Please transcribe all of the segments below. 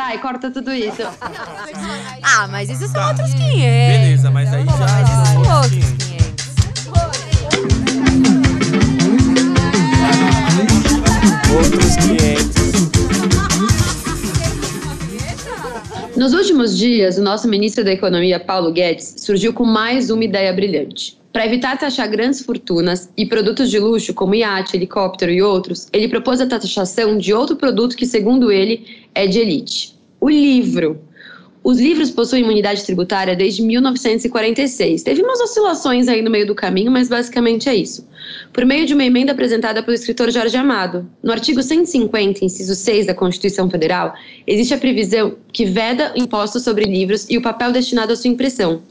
Sarai, corta tudo isso. ah, mas isso são Tá. outros 500. Beleza, mas aí Pô, já- Mas isso são outros outros 500. 500. Outros 500. Nos últimos dias, o nosso ministro da Economia, Paulo Guedes, surgiu com mais uma ideia brilhante. Para evitar taxar grandes fortunas e produtos de luxo como iate, helicóptero e outros, ele propôs a taxação de outro produto que, segundo ele, é de elite: o livro. Os livros possuem imunidade tributária desde 1946. Teve umas oscilações aí no meio do caminho, mas basicamente é isso. Por meio de uma emenda apresentada pelo escritor Jorge Amado. No artigo 150, inciso 6 da Constituição Federal, existe a previsão que veda impostos sobre livros e o papel destinado à sua impressão.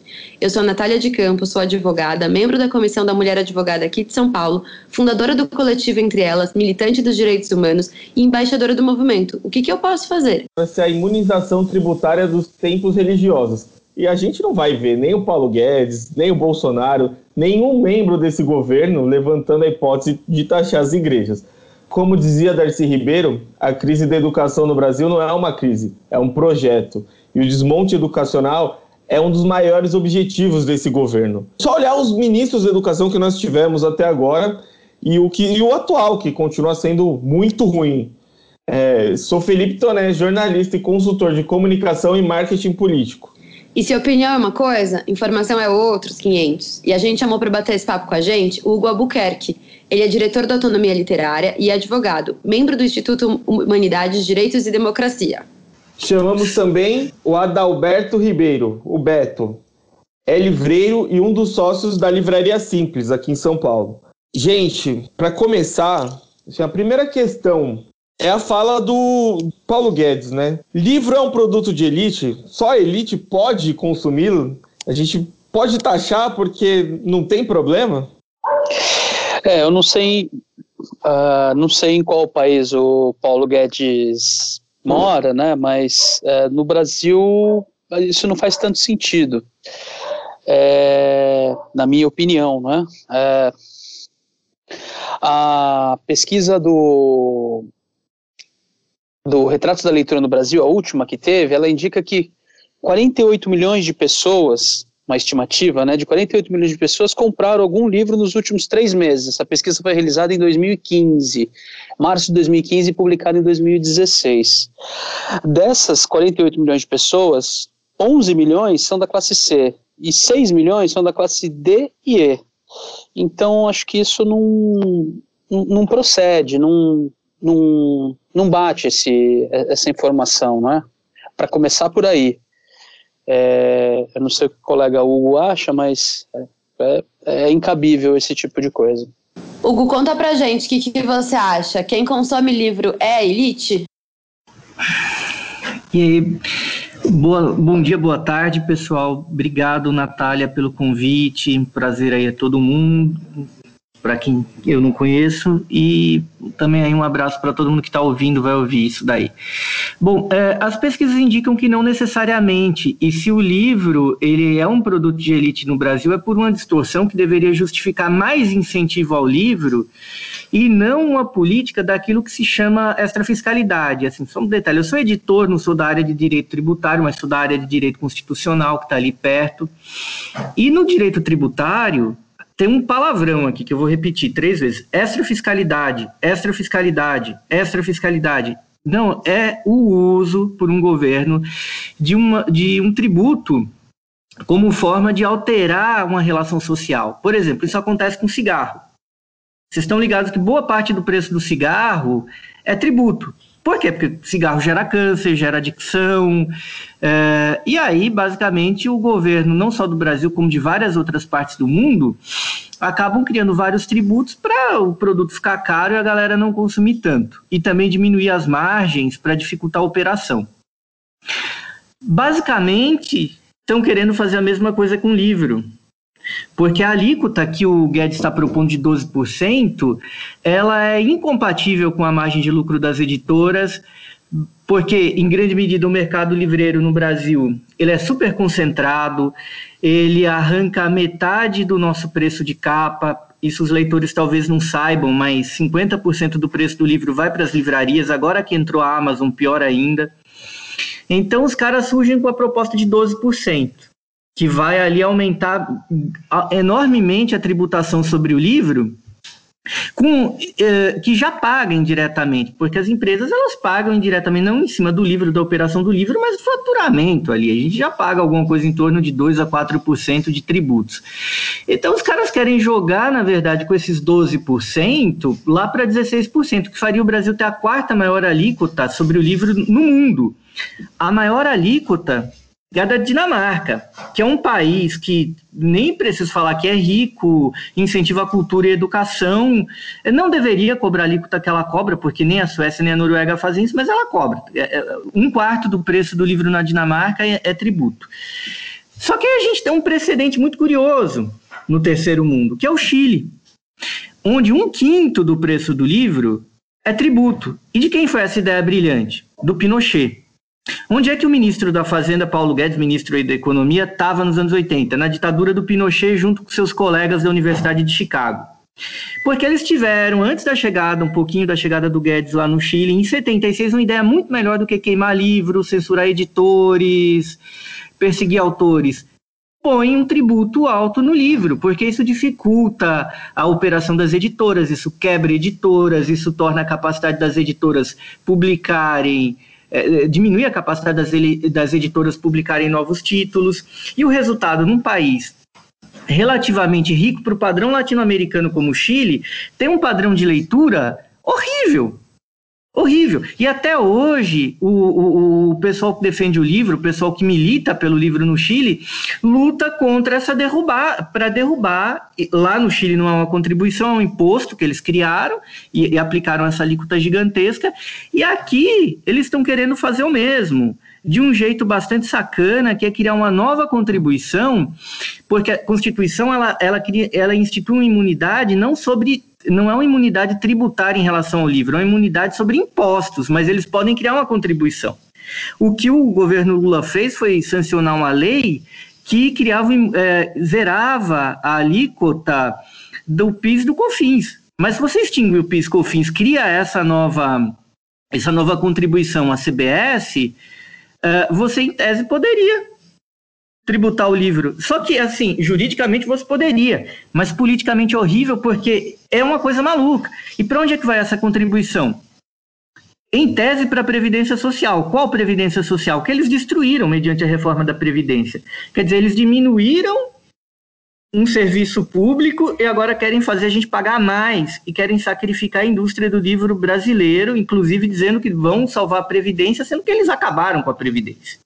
Eu sou a Natália de Campos, sou advogada, membro da Comissão da Mulher Advogada aqui de São Paulo, fundadora do coletivo Entre Elas, militante dos direitos humanos e embaixadora do movimento. O que, que eu posso fazer? Essa é a imunização tributária dos templos religiosos. E a gente não vai ver nem o Paulo Guedes, nem o Bolsonaro, nenhum membro desse governo levantando a hipótese de taxar as igrejas. Como dizia Darcy Ribeiro, a crise da educação no Brasil não é uma crise, é um projeto. E o desmonte educacional é um dos maiores objetivos desse governo. Só olhar os ministros da educação que nós tivemos até agora e o, que, e o atual, que continua sendo muito ruim. É, sou Felipe Toné, jornalista e consultor de comunicação e marketing político. E se opinião é uma coisa, informação é outros 500. E a gente chamou para bater esse papo com a gente o Hugo Albuquerque. Ele é diretor da Autonomia Literária e advogado, membro do Instituto Humanidades, Direitos e Democracia. Chamamos também o Adalberto Ribeiro, o Beto. É livreiro e um dos sócios da Livraria Simples, aqui em São Paulo. Gente, para começar, assim, a primeira questão é a fala do Paulo Guedes, né? Livro é um produto de elite, só a elite pode consumi-lo? A gente pode taxar porque não tem problema? É, eu não sei, uh, não sei em qual país o Paulo Guedes mora, né? Mas uh, no Brasil isso não faz tanto sentido, é, na minha opinião, né? É, a pesquisa do do Retratos da Leitura no Brasil, a última que teve, ela indica que 48 milhões de pessoas, uma estimativa, né, de 48 milhões de pessoas compraram algum livro nos últimos três meses. Essa pesquisa foi realizada em 2015, março de 2015 e publicada em 2016. Dessas 48 milhões de pessoas, 11 milhões são da classe C e 6 milhões são da classe D e E. Então, acho que isso não, não, não procede, não, não, não bate esse, essa informação, não é? Para começar por aí. É, eu não sei o que o colega Hugo acha, mas é, é, incabível esse tipo de coisa. Hugo, conta pra gente o que, que você acha. Quem consome livro é elite? E aí, boa, bom dia, boa tarde, pessoal. Obrigado, Natália, pelo convite. Prazer aí a todo mundo para quem eu não conheço e também aí um abraço para todo mundo que está ouvindo, vai ouvir isso daí. Bom, é, as pesquisas indicam que não necessariamente, e se o livro ele é um produto de elite no Brasil, é por uma distorção que deveria justificar mais incentivo ao livro e não uma política daquilo que se chama extrafiscalidade. Assim, só um detalhe, eu sou editor, não sou da área de direito tributário, mas sou da área de direito constitucional, que está ali perto. E no direito tributário, tem um palavrão aqui que eu vou repetir três vezes: extrafiscalidade, extrafiscalidade, extrafiscalidade. Não, é o uso por um governo de, uma, de um tributo como forma de alterar uma relação social. Por exemplo, isso acontece com cigarro. Vocês estão ligados que boa parte do preço do cigarro é tributo. Por quê? Porque cigarro gera câncer, gera adicção. É, e aí, basicamente, o governo, não só do Brasil, como de várias outras partes do mundo, acabam criando vários tributos para o produto ficar caro e a galera não consumir tanto. E também diminuir as margens para dificultar a operação. Basicamente, estão querendo fazer a mesma coisa com o livro. Porque a alíquota que o Guedes está propondo de 12%, ela é incompatível com a margem de lucro das editoras, porque, em grande medida, o mercado livreiro no Brasil ele é super concentrado, ele arranca metade do nosso preço de capa, isso os leitores talvez não saibam, mas 50% do preço do livro vai para as livrarias, agora que entrou a Amazon, pior ainda. Então os caras surgem com a proposta de 12%, que vai ali aumentar enormemente a tributação sobre o livro com, eh, que já pagam diretamente, porque as empresas elas pagam indiretamente, não em cima do livro, da operação do livro, mas do faturamento ali. A gente já paga alguma coisa em torno de 2 a 4% de tributos. Então os caras querem jogar, na verdade, com esses 12% lá para 16%, que faria o Brasil ter a quarta maior alíquota sobre o livro no mundo. A maior alíquota é da Dinamarca, que é um país que nem preciso falar que é rico, incentiva a cultura e a educação. Não deveria cobrar a alíquota que ela cobra, porque nem a Suécia nem a Noruega fazem isso, mas ela cobra. É, é, um quarto do preço do livro na Dinamarca é, é tributo. Só que a gente tem um precedente muito curioso no terceiro mundo, que é o Chile, onde um quinto do preço do livro é tributo. E de quem foi essa ideia brilhante? Do Pinochet. Onde é que o ministro da Fazenda, Paulo Guedes, ministro da Economia, estava nos anos 80? Na ditadura do Pinochet, junto com seus colegas da Universidade de Chicago. Porque eles tiveram, antes da chegada, um pouquinho da chegada do Guedes lá no Chile, em 76, uma ideia muito melhor do que queimar livros, censurar editores, perseguir autores. Põe um tributo alto no livro, porque isso dificulta a operação das editoras, isso quebra editoras, isso torna a capacidade das editoras publicarem é, é, diminuir a capacidade das, das editoras publicarem novos títulos, e o resultado num país relativamente rico para o padrão latino-americano como o Chile, tem um padrão de leitura horrível. Horrível. E até hoje, o, o, o, pessoal que defende o livro, o pessoal que milita pelo livro no Chile, luta contra essa derrubar, para derrubar. Lá no Chile não há uma contribuição, é um imposto que eles criaram e, e aplicaram essa alíquota gigantesca. E aqui eles estão querendo fazer o mesmo de um jeito bastante sacana, que é criar uma nova contribuição, porque a Constituição ela, ela, ela institui uma imunidade não sobre não é uma imunidade tributária em relação ao livro, é uma imunidade sobre impostos, mas eles podem criar uma contribuição. O que o governo Lula fez foi sancionar uma lei que criava, é, zerava a alíquota do PIS do COFINS. Mas se você extingue o PIS COFINS, cria essa nova, essa nova contribuição à CBS, é, você em tese poderia tributar o livro. Só que, assim, juridicamente você poderia, mas politicamente é horrível porque é uma coisa maluca. E para onde é que vai essa contribuição? Em tese, para a Previdência Social. Qual Previdência Social? Que eles destruíram mediante a reforma da Previdência. Quer dizer, eles diminuíram um serviço público e agora querem fazer a gente pagar mais e querem sacrificar a indústria do livro brasileiro, inclusive dizendo que vão salvar a Previdência, sendo que eles acabaram com a Previdência.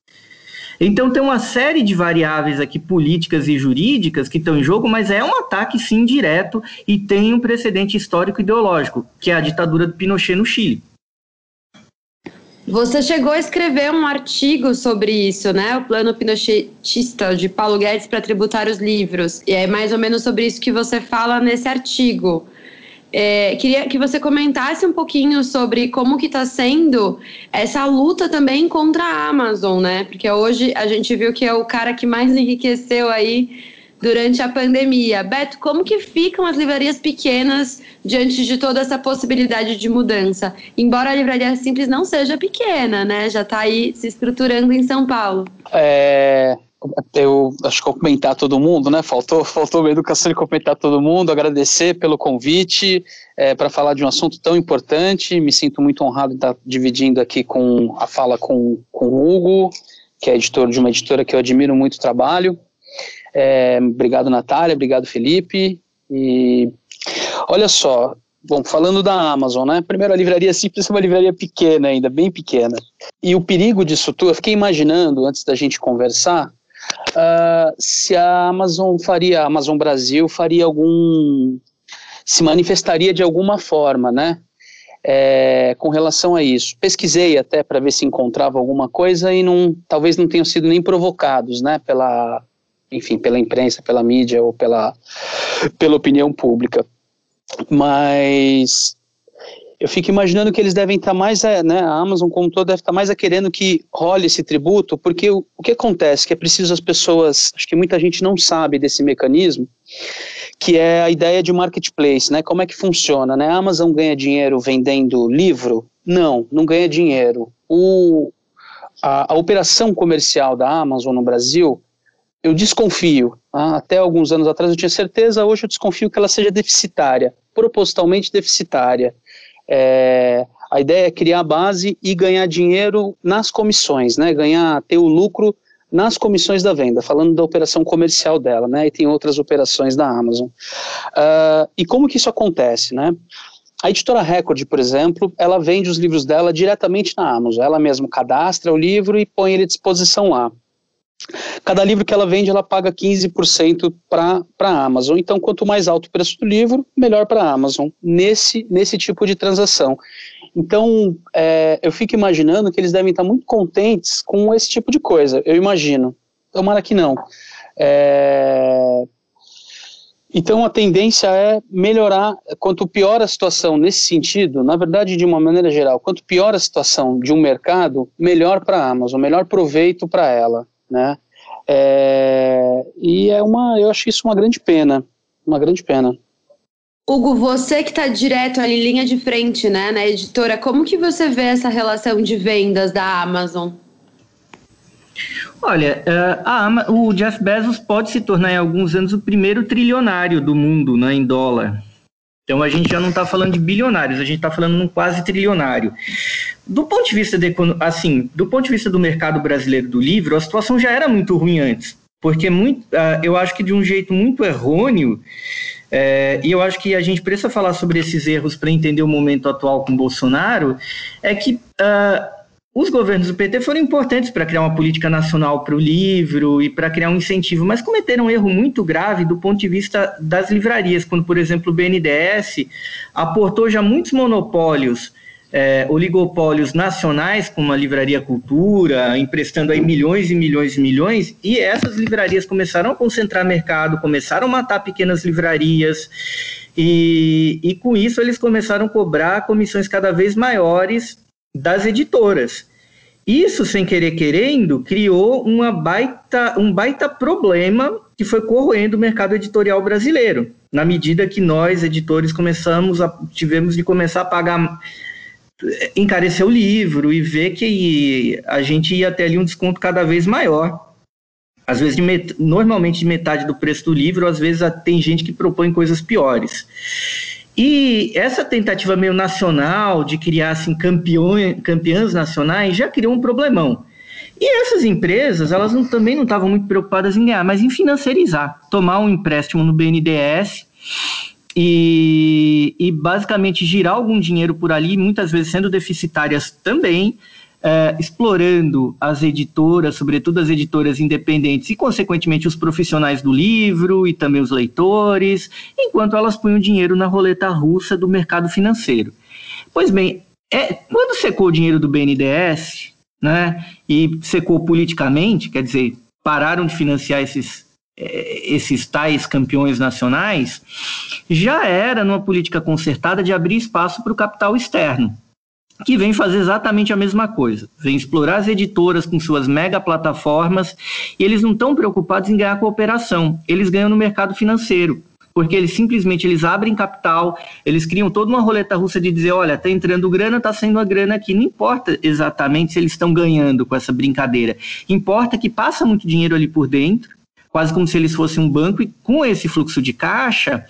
Então tem uma série de variáveis aqui políticas e jurídicas que estão em jogo, mas é um ataque sim direto e tem um precedente histórico ideológico, que é a ditadura do Pinochet no Chile. Você chegou a escrever um artigo sobre isso, né? O plano pinochetista de Paulo Guedes para tributar os livros. E é mais ou menos sobre isso que você fala nesse artigo. É, queria que você comentasse um pouquinho sobre como que está sendo essa luta também contra a Amazon, né? Porque hoje a gente viu que é o cara que mais enriqueceu aí durante a pandemia. Beto, como que ficam as livrarias pequenas diante de toda essa possibilidade de mudança? Embora a livraria simples não seja pequena, né? Já está aí se estruturando em São Paulo. É, eu acho que cumprimentar todo mundo, né? Faltou, faltou a educação de cumprimentar todo mundo, agradecer pelo convite é, para falar de um assunto tão importante. Me sinto muito honrado de estar dividindo aqui com a fala com, com o Hugo, que é editor de uma editora que eu admiro muito o trabalho. É, obrigado, Natália, obrigado, Felipe. E olha só, Bom, falando da Amazon, né? Primeiro, a livraria simples é uma livraria pequena ainda, bem pequena. E o perigo disso tudo, eu fiquei imaginando, antes da gente conversar, uh, se a Amazon faria, a Amazon Brasil faria algum, se manifestaria de alguma forma, né? É, com relação a isso. Pesquisei até para ver se encontrava alguma coisa e não, talvez não tenham sido nem provocados, né? Pela, enfim, pela imprensa, pela mídia ou pela, pela opinião pública. Mas eu fico imaginando que eles devem estar mais, é, né, a Amazon como todo deve estar mais a querendo que role esse tributo, porque o, o que acontece, que é preciso as pessoas, acho que muita gente não sabe desse mecanismo, que é a ideia de marketplace, né, como é que funciona, né, a Amazon ganha dinheiro vendendo livro? Não, não ganha dinheiro. O, a, a, operação comercial da Amazon no Brasil, eu desconfio. Tá? Até alguns anos atrás eu tinha certeza, hoje eu desconfio que ela seja deficitária, propositalmente deficitária. É, a ideia é criar a base e ganhar dinheiro nas comissões, né? Ganhar, ter o lucro nas comissões da venda, falando da operação comercial dela, né? E tem outras operações da Amazon. Uh, e como que isso acontece, né? A editora Record, por exemplo, ela vende os livros dela diretamente na Amazon. Ela mesma cadastra o livro e põe ele à disposição lá. Cada livro que ela vende, ela paga 15% para a Amazon. Então, quanto mais alto o preço do livro, melhor para a Amazon, nesse, nesse tipo de transação. Então, é, eu fico imaginando que eles devem estar muito contentes com esse tipo de coisa. Eu imagino. Tomara que não. É, então, a tendência é melhorar. Quanto pior a situação nesse sentido, na verdade, de uma maneira geral, quanto pior a situação de um mercado, melhor para a Amazon, melhor proveito para ela. Né? É, e é uma, eu acho isso uma grande pena. Uma grande pena. Hugo, você que está direto ali, linha de frente, né, na editora, como que você vê essa relação de vendas da Amazon? Olha, uh, a, o Jeff Bezos pode se tornar em alguns anos o primeiro trilionário do mundo, né, em dólar. Então a gente já não está falando de bilionários, a gente está falando de um quase trilionário. Do ponto de vista de, assim, do ponto de vista do mercado brasileiro do livro, a situação já era muito ruim antes, porque muito, uh, eu acho que de um jeito muito errôneo é, e eu acho que a gente precisa falar sobre esses erros para entender o momento atual com Bolsonaro, é que uh, os governos do PT foram importantes para criar uma política nacional para o livro e para criar um incentivo, mas cometeram um erro muito grave do ponto de vista das livrarias, quando, por exemplo, o BNDES aportou já muitos monopólios é, oligopólios nacionais, como a Livraria Cultura, emprestando aí milhões e milhões e milhões, e essas livrarias começaram a concentrar mercado, começaram a matar pequenas livrarias, e, e com isso eles começaram a cobrar comissões cada vez maiores das editoras. Isso, sem querer querendo, criou uma baita, um baita problema que foi corroendo o mercado editorial brasileiro. Na medida que nós, editores, começamos a, tivemos de começar a pagar encarecer o livro e ver que a gente ia ter ali um desconto cada vez maior. Às vezes, de met... normalmente de metade do preço do livro, às vezes tem gente que propõe coisas piores. E essa tentativa meio nacional de criar assim, campeões, campeãs nacionais já criou um problemão. E essas empresas, elas não, também não estavam muito preocupadas em ganhar, mas em financiarizar, tomar um empréstimo no BNDES e, e basicamente girar algum dinheiro por ali, muitas vezes sendo deficitárias também, é, explorando as editoras, sobretudo as editoras independentes e, consequentemente, os profissionais do livro e também os leitores, enquanto elas punham dinheiro na roleta russa do mercado financeiro. Pois bem, é, quando secou o dinheiro do BNDES, né, e secou politicamente, quer dizer, pararam de financiar esses é, esses tais campeões nacionais, já era numa política concertada de abrir espaço para o capital externo, que vem fazer exatamente a mesma coisa. Vem explorar as editoras com suas mega plataformas e eles não estão preocupados em ganhar cooperação, eles ganham no mercado financeiro. Porque eles simplesmente eles abrem capital, eles criam toda uma roleta russa de dizer, olha, está entrando grana, está saindo a grana aqui. Não importa exatamente se eles estão ganhando com essa brincadeira. Importa que passa muito dinheiro ali por dentro, quase como se eles fossem um banco, e com esse fluxo de caixa,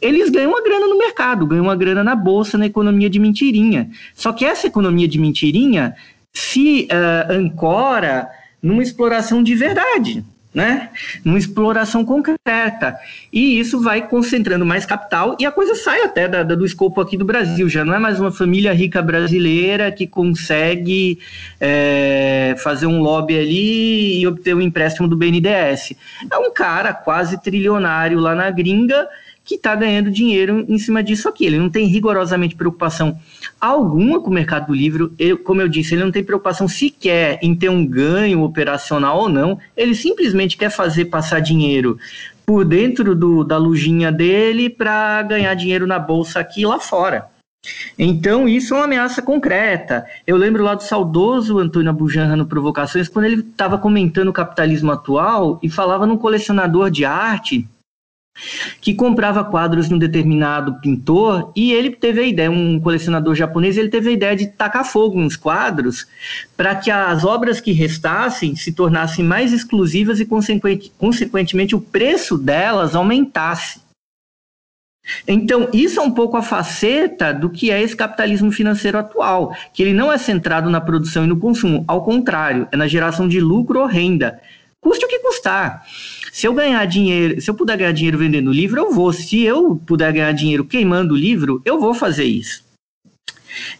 eles ganham uma grana no mercado, ganham uma grana na bolsa, na economia de mentirinha. Só que essa economia de mentirinha se uh, ancora numa exploração de verdade né? Numa exploração concreta. E isso vai concentrando mais capital e a coisa sai até da, da, do escopo aqui do Brasil. Já não é mais uma família rica brasileira que consegue é, fazer um lobby ali e obter um empréstimo do BNDES. É um cara quase trilionário lá na gringa que está ganhando dinheiro em cima disso aqui. Ele não tem rigorosamente preocupação alguma com o mercado do livro. Como eu disse, ele não tem preocupação sequer em ter um ganho operacional ou não. Ele simplesmente quer fazer passar dinheiro por dentro do, da lojinha dele para ganhar dinheiro na bolsa aqui e lá fora. Então, isso é uma ameaça concreta. Eu lembro lá do saudoso Antônio Abujanra no Provocações, quando ele estava comentando o capitalismo atual e falava num colecionador de arte que comprava quadros de um determinado pintor e ele teve a ideia, um colecionador japonês, ele teve a ideia de tacar fogo nos quadros para que as obras que restassem se tornassem mais exclusivas e, consequentemente, o preço delas aumentasse. Então, isso é um pouco a faceta do que é esse capitalismo financeiro atual, que ele não é centrado na produção e no consumo, ao contrário, é na geração de lucro ou renda. Custe o que custar. Se eu ganhar dinheiro, se eu puder ganhar dinheiro vendendo livro, eu vou. Se eu puder ganhar dinheiro queimando o livro, eu vou fazer isso.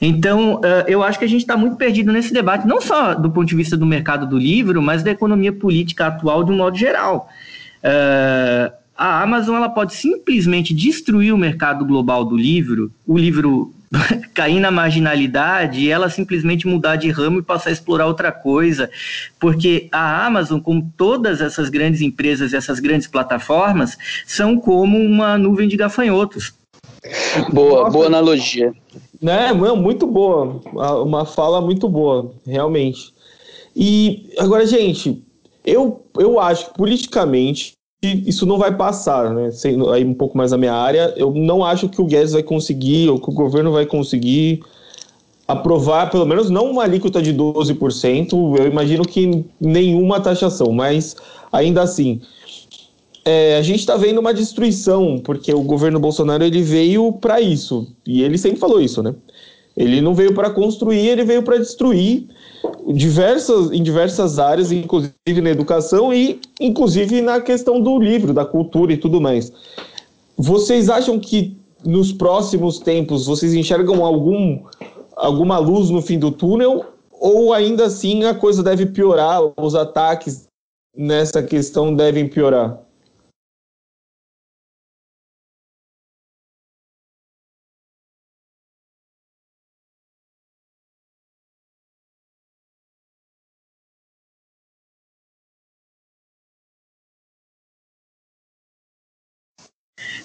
Então, eu acho que a gente está muito perdido nesse debate, não só do ponto de vista do mercado do livro, mas da economia política atual de um modo geral. A Amazon ela pode simplesmente destruir o mercado global do livro, o livro cair na marginalidade e ela simplesmente mudar de ramo e passar a explorar outra coisa, porque a Amazon, como todas essas grandes empresas, essas grandes plataformas, são como uma nuvem de gafanhotos. Boa, Nossa, boa analogia. Né, muito boa, uma fala muito boa, realmente. E agora, gente, eu, eu acho que politicamente isso não vai passar, né? Sendo aí um pouco mais a minha área, eu não acho que o Guedes vai conseguir, ou que o governo vai conseguir aprovar, pelo menos não uma alíquota de 12%, eu imagino que nenhuma taxação, mas ainda assim, é, a gente está vendo uma destruição, porque o governo Bolsonaro ele veio para isso, e ele sempre falou isso, né? Ele não veio para construir, ele veio para destruir diversas, em diversas áreas, inclusive na educação e inclusive na questão do livro, da cultura e tudo mais. Vocês acham que nos próximos tempos vocês enxergam algum, alguma luz no fim do túnel ou ainda assim a coisa deve piorar, os ataques nessa questão devem piorar?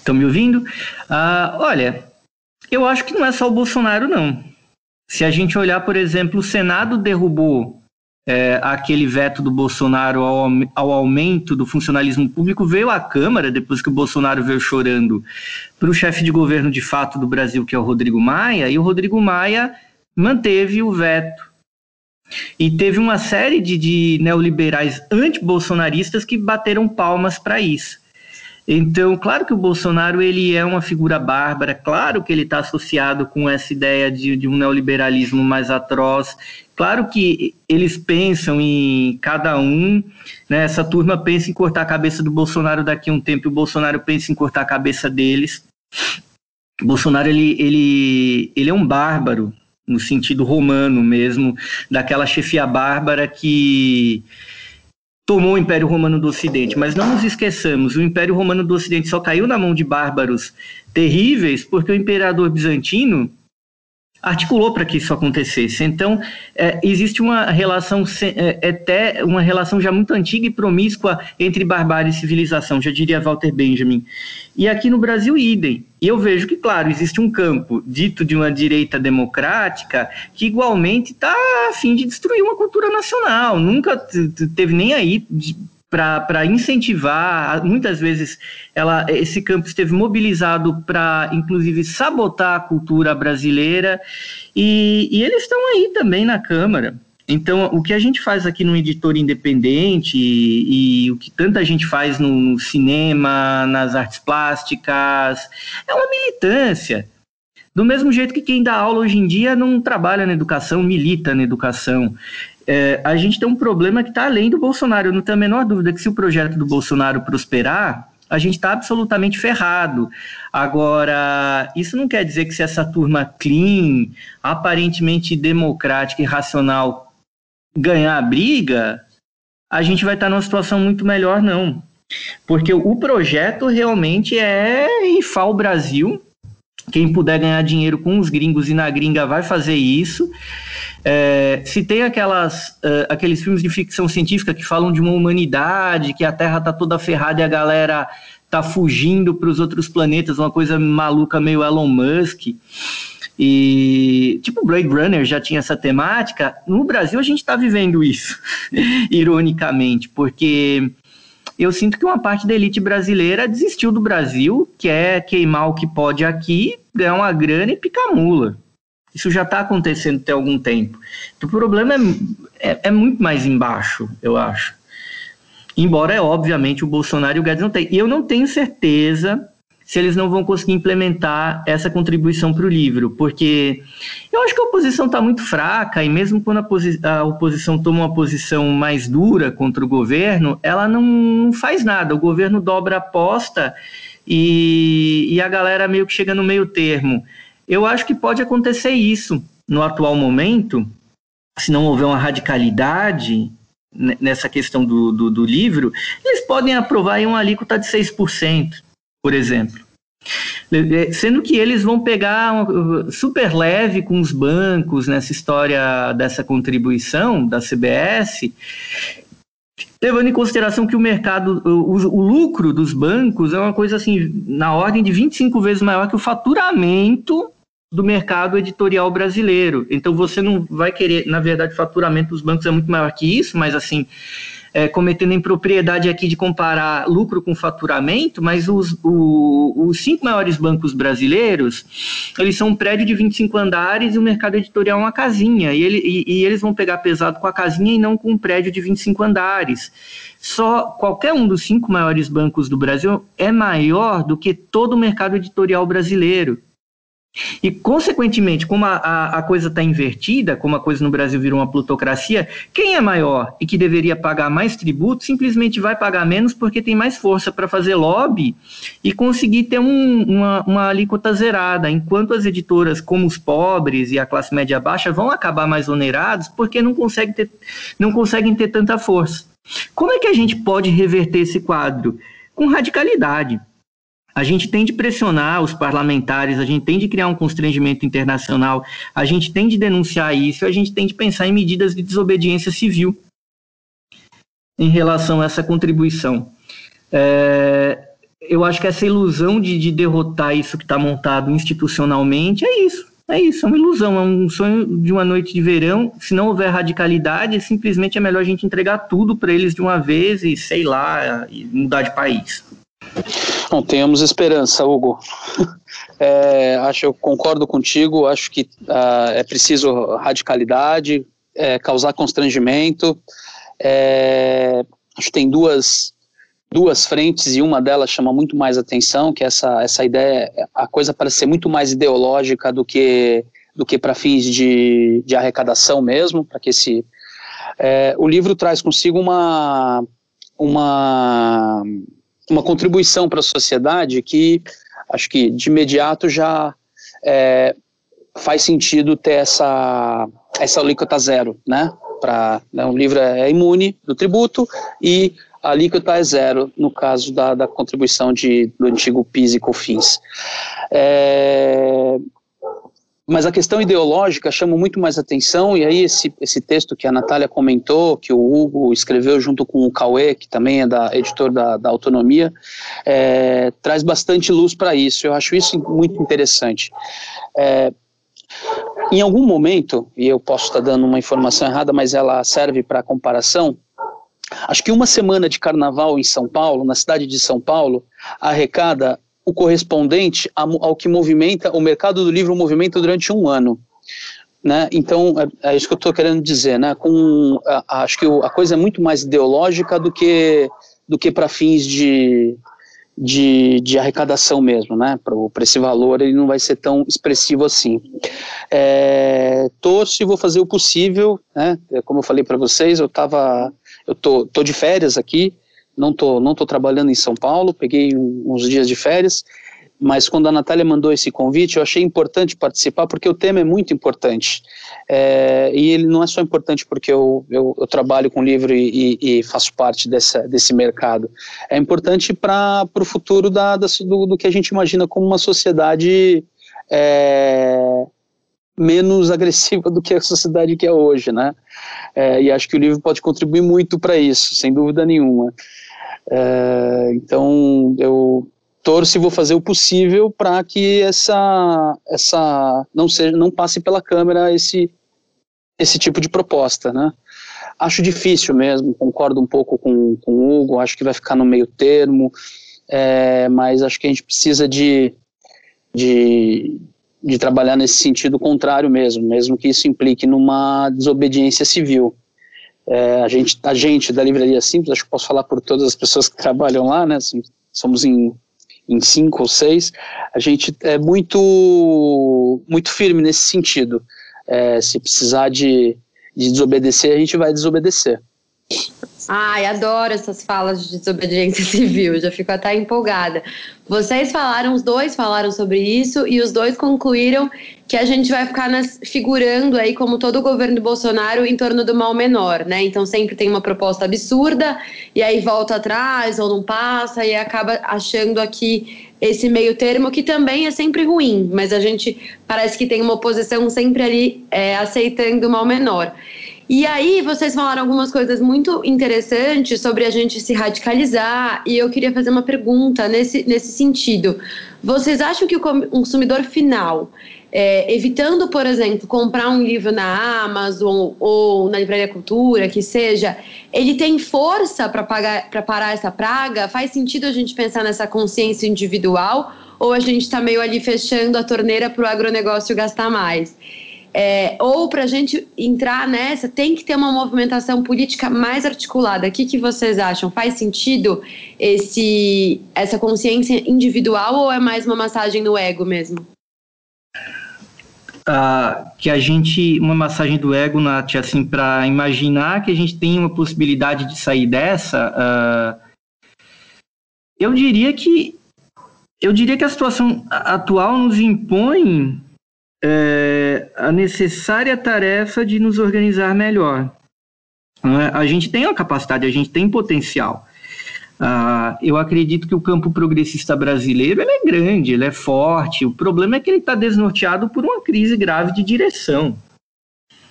Estão me ouvindo? Ah, olha, eu acho que não é só o Bolsonaro, não. Se a gente olhar, por exemplo, o Senado derrubou é, aquele veto do Bolsonaro ao, ao, aumento do funcionalismo público, veio à Câmara, depois que o Bolsonaro veio chorando, para o chefe de governo de fato do Brasil, que é o Rodrigo Maia, e o Rodrigo Maia manteve o veto. E teve uma série de, de neoliberais anti-bolsonaristas que bateram palmas para isso. Então, claro que o Bolsonaro ele é uma figura bárbara, claro que ele está associado com essa ideia de, de um neoliberalismo mais atroz, claro que eles pensam em cada um, né, essa turma pensa em cortar a cabeça do Bolsonaro daqui a um tempo, o Bolsonaro pensa em cortar a cabeça deles. O Bolsonaro ele, ele, ele é um bárbaro, no sentido romano mesmo, daquela chefia bárbara que tomou o Império Romano do Ocidente. Mas não nos esqueçamos, o Império Romano do Ocidente só caiu na mão de bárbaros terríveis porque o imperador bizantino articulou para que isso acontecesse. Então, é, existe uma relação, é, até uma relação já muito antiga e promíscua entre barbárie e civilização, já diria Walter Benjamin. E aqui no Brasil, idem. E eu vejo que, claro, existe um campo dito de uma direita democrática que igualmente está a fim de destruir uma cultura nacional. Nunca teve nem aí para incentivar, muitas vezes ela, esse campo esteve mobilizado para, inclusive, sabotar a cultura brasileira, e, e eles estão aí também na Câmara. Então, o que a gente faz aqui no editor independente e, e o que tanta gente faz no, no, cinema, nas artes plásticas, é uma militância. Do mesmo jeito que quem dá aula hoje em dia não trabalha na educação, milita na educação é, a gente tem um problema que está além do Bolsonaro. Eu não tenho a menor dúvida que se o projeto do Bolsonaro prosperar, a gente está absolutamente ferrado. Agora, isso não quer dizer que se essa turma clean, aparentemente democrática e racional ganhar a briga, a gente vai estar tá numa situação muito melhor, não. Porque o projeto realmente é rifar o Brasil. Quem puder ganhar dinheiro com os gringos e na gringa vai fazer isso. É, se tem aquelas, uh, aqueles filmes de ficção científica que falam de uma humanidade, que a Terra está toda ferrada e a galera tá fugindo para os outros planetas, uma coisa maluca meio Elon Musk. E tipo Blade Runner já tinha essa temática. No Brasil a gente está vivendo isso, ironicamente, porque eu sinto que uma parte da elite brasileira desistiu do Brasil, quer queimar o que pode aqui, ganhar uma grana e picar mula. Isso já está acontecendo tem algum tempo. O problema é, é, é, muito mais embaixo, eu acho. Embora, é, obviamente, o Bolsonaro e o Guedes não tenham. E eu não tenho certeza se eles não vão conseguir implementar essa contribuição para o livro, porque eu acho que a oposição está muito fraca, e mesmo quando a, a, oposição toma uma posição mais dura contra o governo, ela não faz nada. O governo dobra a aposta e, e a galera meio que chega no meio termo. Eu acho que pode acontecer isso no atual momento, se não houver uma radicalidade nessa questão do, do, do livro, eles podem aprovar em uma alíquota de 6%, por exemplo. Sendo que eles vão pegar super leve com os bancos nessa história dessa contribuição da CBS, levando em consideração que o mercado, o, o, lucro dos bancos é uma coisa assim, na ordem de 25 vezes maior que o faturamento do mercado editorial brasileiro. Então você não vai querer, na verdade, faturamento dos bancos é muito maior que isso, mas assim, é, cometendo impropriedade aqui de comparar lucro com faturamento, mas os, o, os cinco maiores bancos brasileiros, eles são um prédio de 25 andares e o mercado editorial é uma casinha, e, ele, e, e eles vão pegar pesado com a casinha e não com um prédio de 25 andares. Só qualquer um dos cinco maiores bancos do Brasil é maior do que todo o mercado editorial brasileiro. E, consequentemente, como a, a, a coisa está invertida, como a coisa no Brasil virou uma plutocracia, quem é maior e que deveria pagar mais tributo simplesmente vai pagar menos porque tem mais força para fazer lobby e conseguir ter um, uma, uma alíquota zerada, enquanto as editoras, como os pobres e a classe média baixa, vão acabar mais onerados porque não, consegue ter, não conseguem ter tanta força. Como é que a gente pode reverter esse quadro? Com radicalidade a gente tem de pressionar os parlamentares, a gente tem de criar um constrangimento internacional, a gente tem de denunciar isso, a gente tem de pensar em medidas de desobediência civil em relação a essa contribuição. É, eu acho que essa ilusão de, de derrotar isso que está montado institucionalmente é isso. É isso, é uma ilusão, é um sonho de uma noite de verão. Se não houver radicalidade, simplesmente é melhor a gente entregar tudo para eles de uma vez e, sei lá, e mudar de país. Não tenhamos esperança, Hugo. É, acho, eu concordo contigo. Acho que uh, é preciso radicalidade, é, causar constrangimento. É, acho que tem duas duas frentes e uma delas chama muito mais atenção, que é essa essa ideia, a coisa parece ser muito mais ideológica do que do que para fins de, de arrecadação mesmo, para que esse é, o livro traz consigo uma uma uma contribuição para a sociedade que acho que de imediato já é, faz sentido ter essa, essa alíquota zero, né? Pra, né, o livro é imune do tributo e a alíquota é zero no caso da, da contribuição de, do antigo PIS e COFINS. É, mas a questão ideológica chama muito mais atenção, e aí esse, esse texto que a Natália comentou, que o Hugo escreveu junto com o Cauê, que também é da editor da, da Autonomia, é, traz bastante luz para isso. Eu acho isso muito interessante. É, em algum momento, e eu posso estar dando uma informação errada, mas ela serve para comparação, acho que uma semana de carnaval em São Paulo, na cidade de São Paulo, arrecada o correspondente ao que movimenta o mercado do livro movimenta durante um ano. Né? Então, é, é isso que eu estou querendo dizer. Né? Com, a, acho que a coisa é muito mais ideológica do que, do que para fins de, de, de, arrecadação mesmo. Né? Para esse valor, ele não vai ser tão expressivo assim. É, torço e vou fazer o possível. Né? Como eu falei para vocês, eu estava. Eu tô, tô de férias aqui, não tô, não tô trabalhando em São Paulo, peguei uns dias de férias, mas quando a Natália mandou esse convite, eu achei importante participar, porque o tema é muito importante. É, e ele não é só importante porque eu, eu, eu trabalho com livro e, e, faço parte dessa, desse mercado. É importante para o futuro da, da, do, do, que a gente imagina como uma sociedade é, menos agressiva do que a sociedade que é hoje, né? É, e acho que o livro pode contribuir muito para isso, sem dúvida nenhuma. É, então, eu torço e vou fazer o possível para que essa, essa não seja, não passe pela Câmara esse, esse tipo de proposta, né? acho difícil mesmo, concordo um pouco com, com o Hugo, acho que vai ficar no meio termo, é, mas acho que a gente precisa de, de, de trabalhar nesse sentido contrário mesmo, mesmo que isso implique numa desobediência civil. É, a, gente, a gente da Livraria Simples, acho que posso falar por todas as pessoas que trabalham lá, né? Assim, somos em, em cinco ou seis, a gente é muito, muito firme nesse sentido. É, se precisar de, de desobedecer, a gente vai desobedecer. Ai, adoro essas falas de desobediência civil, já fico até empolgada. Vocês falaram, os dois falaram sobre isso e os dois concluíram que a gente vai ficar nas, figurando aí, como todo o governo do Bolsonaro, em torno do mal menor, né? Então sempre tem uma proposta absurda e aí volta atrás ou não passa e acaba achando aqui esse meio termo que também é sempre ruim, mas a gente parece que tem uma oposição sempre ali é, aceitando o mal menor. E aí, vocês falaram algumas coisas muito interessantes sobre a gente se radicalizar, e eu queria fazer uma pergunta nesse, nesse sentido. Vocês acham que o consumidor final, é, evitando, por exemplo, comprar um livro na Amazon ou na Livraria Cultura, que seja, ele tem força para parar essa praga? Faz sentido a gente pensar nessa consciência individual? Ou a gente está meio ali fechando a torneira para o agronegócio gastar mais? É, ou para a gente entrar nessa, tem que ter uma movimentação política mais articulada. O que, que vocês acham? Faz sentido esse, essa consciência individual ou é mais uma massagem no ego mesmo? Uh, que a gente, uma massagem do ego, Nath, assim, para imaginar que a gente tem uma possibilidade de sair dessa, uh, eu diria que eu diria que a situação atual nos impõe é, a necessária tarefa de nos organizar melhor. É? A gente tem a capacidade, a gente tem potencial. Ah, eu acredito que o campo progressista brasileiro é grande, ele é forte. O problema é que ele está desnorteado por uma crise grave de direção.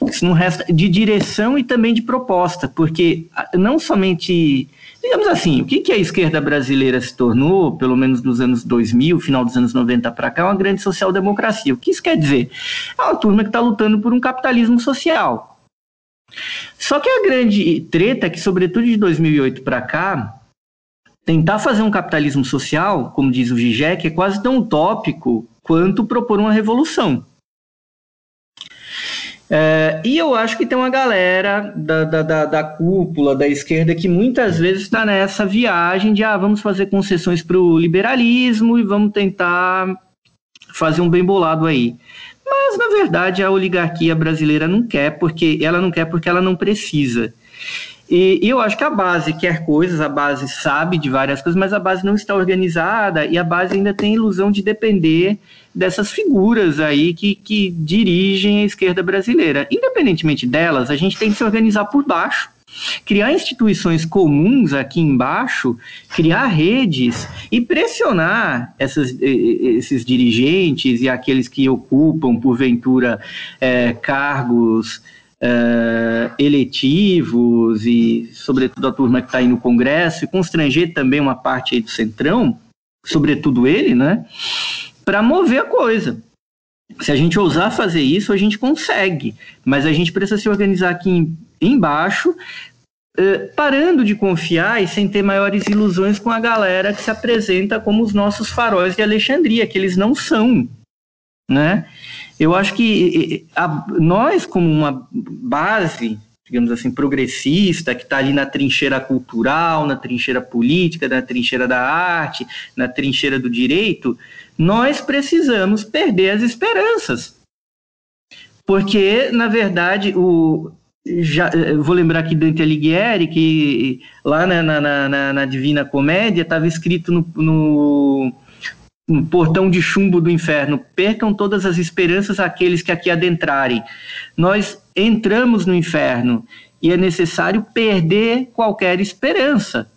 Isso não resta de direção e também de proposta, porque ah, não somente Digamos assim, o que, que a esquerda brasileira se tornou, pelo menos nos anos 2000, final dos anos 90 para cá, uma grande social-democracia. O que isso quer dizer? É uma turma que está lutando por um capitalismo social. Só que a grande treta é que, sobretudo de 2008 para cá, tentar fazer um capitalismo social, como diz o Zizek, é quase tão utópico quanto propor uma revolução. É, e eu acho que tem uma galera da, da, da, da cúpula, da esquerda, que muitas vezes está nessa viagem de ah, vamos fazer concessões para o liberalismo e vamos tentar fazer um bem bolado aí. Mas, na verdade, a oligarquia brasileira não quer, porque ela não quer porque ela não precisa. E, e, eu acho que a base quer coisas, a base sabe de várias coisas, mas a base não está organizada e a base ainda tem ilusão de depender dessas figuras aí que, que dirigem a esquerda brasileira. Independentemente delas, a gente tem que se organizar por baixo, criar instituições comuns aqui embaixo, criar redes e pressionar essas, esses dirigentes e aqueles que ocupam, porventura, é, cargos é, eletivos e, sobretudo, a turma que está aí no Congresso, e constranger também uma parte aí do Centrão, sobretudo ele, né? para mover a coisa. Se a gente ousar fazer isso, a gente consegue, mas a gente precisa se organizar aqui embaixo, eh, parando de confiar e sem ter maiores ilusões com a galera que se apresenta como os nossos faróis de Alexandria, que eles não são, né? Eu acho que a, nós, como uma base, digamos assim, progressista, que está ali na trincheira cultural, na trincheira política, na trincheira da arte, na trincheira do direito, nós precisamos perder as esperanças. Porque, na verdade, o, já, vou lembrar aqui Dante Alighieri, que lá na, na, na, na Divina Comédia estava escrito no, no, no, portão de chumbo do inferno: percam todas as esperanças aqueles que aqui adentrarem. Nós entramos no inferno e é necessário perder qualquer esperança.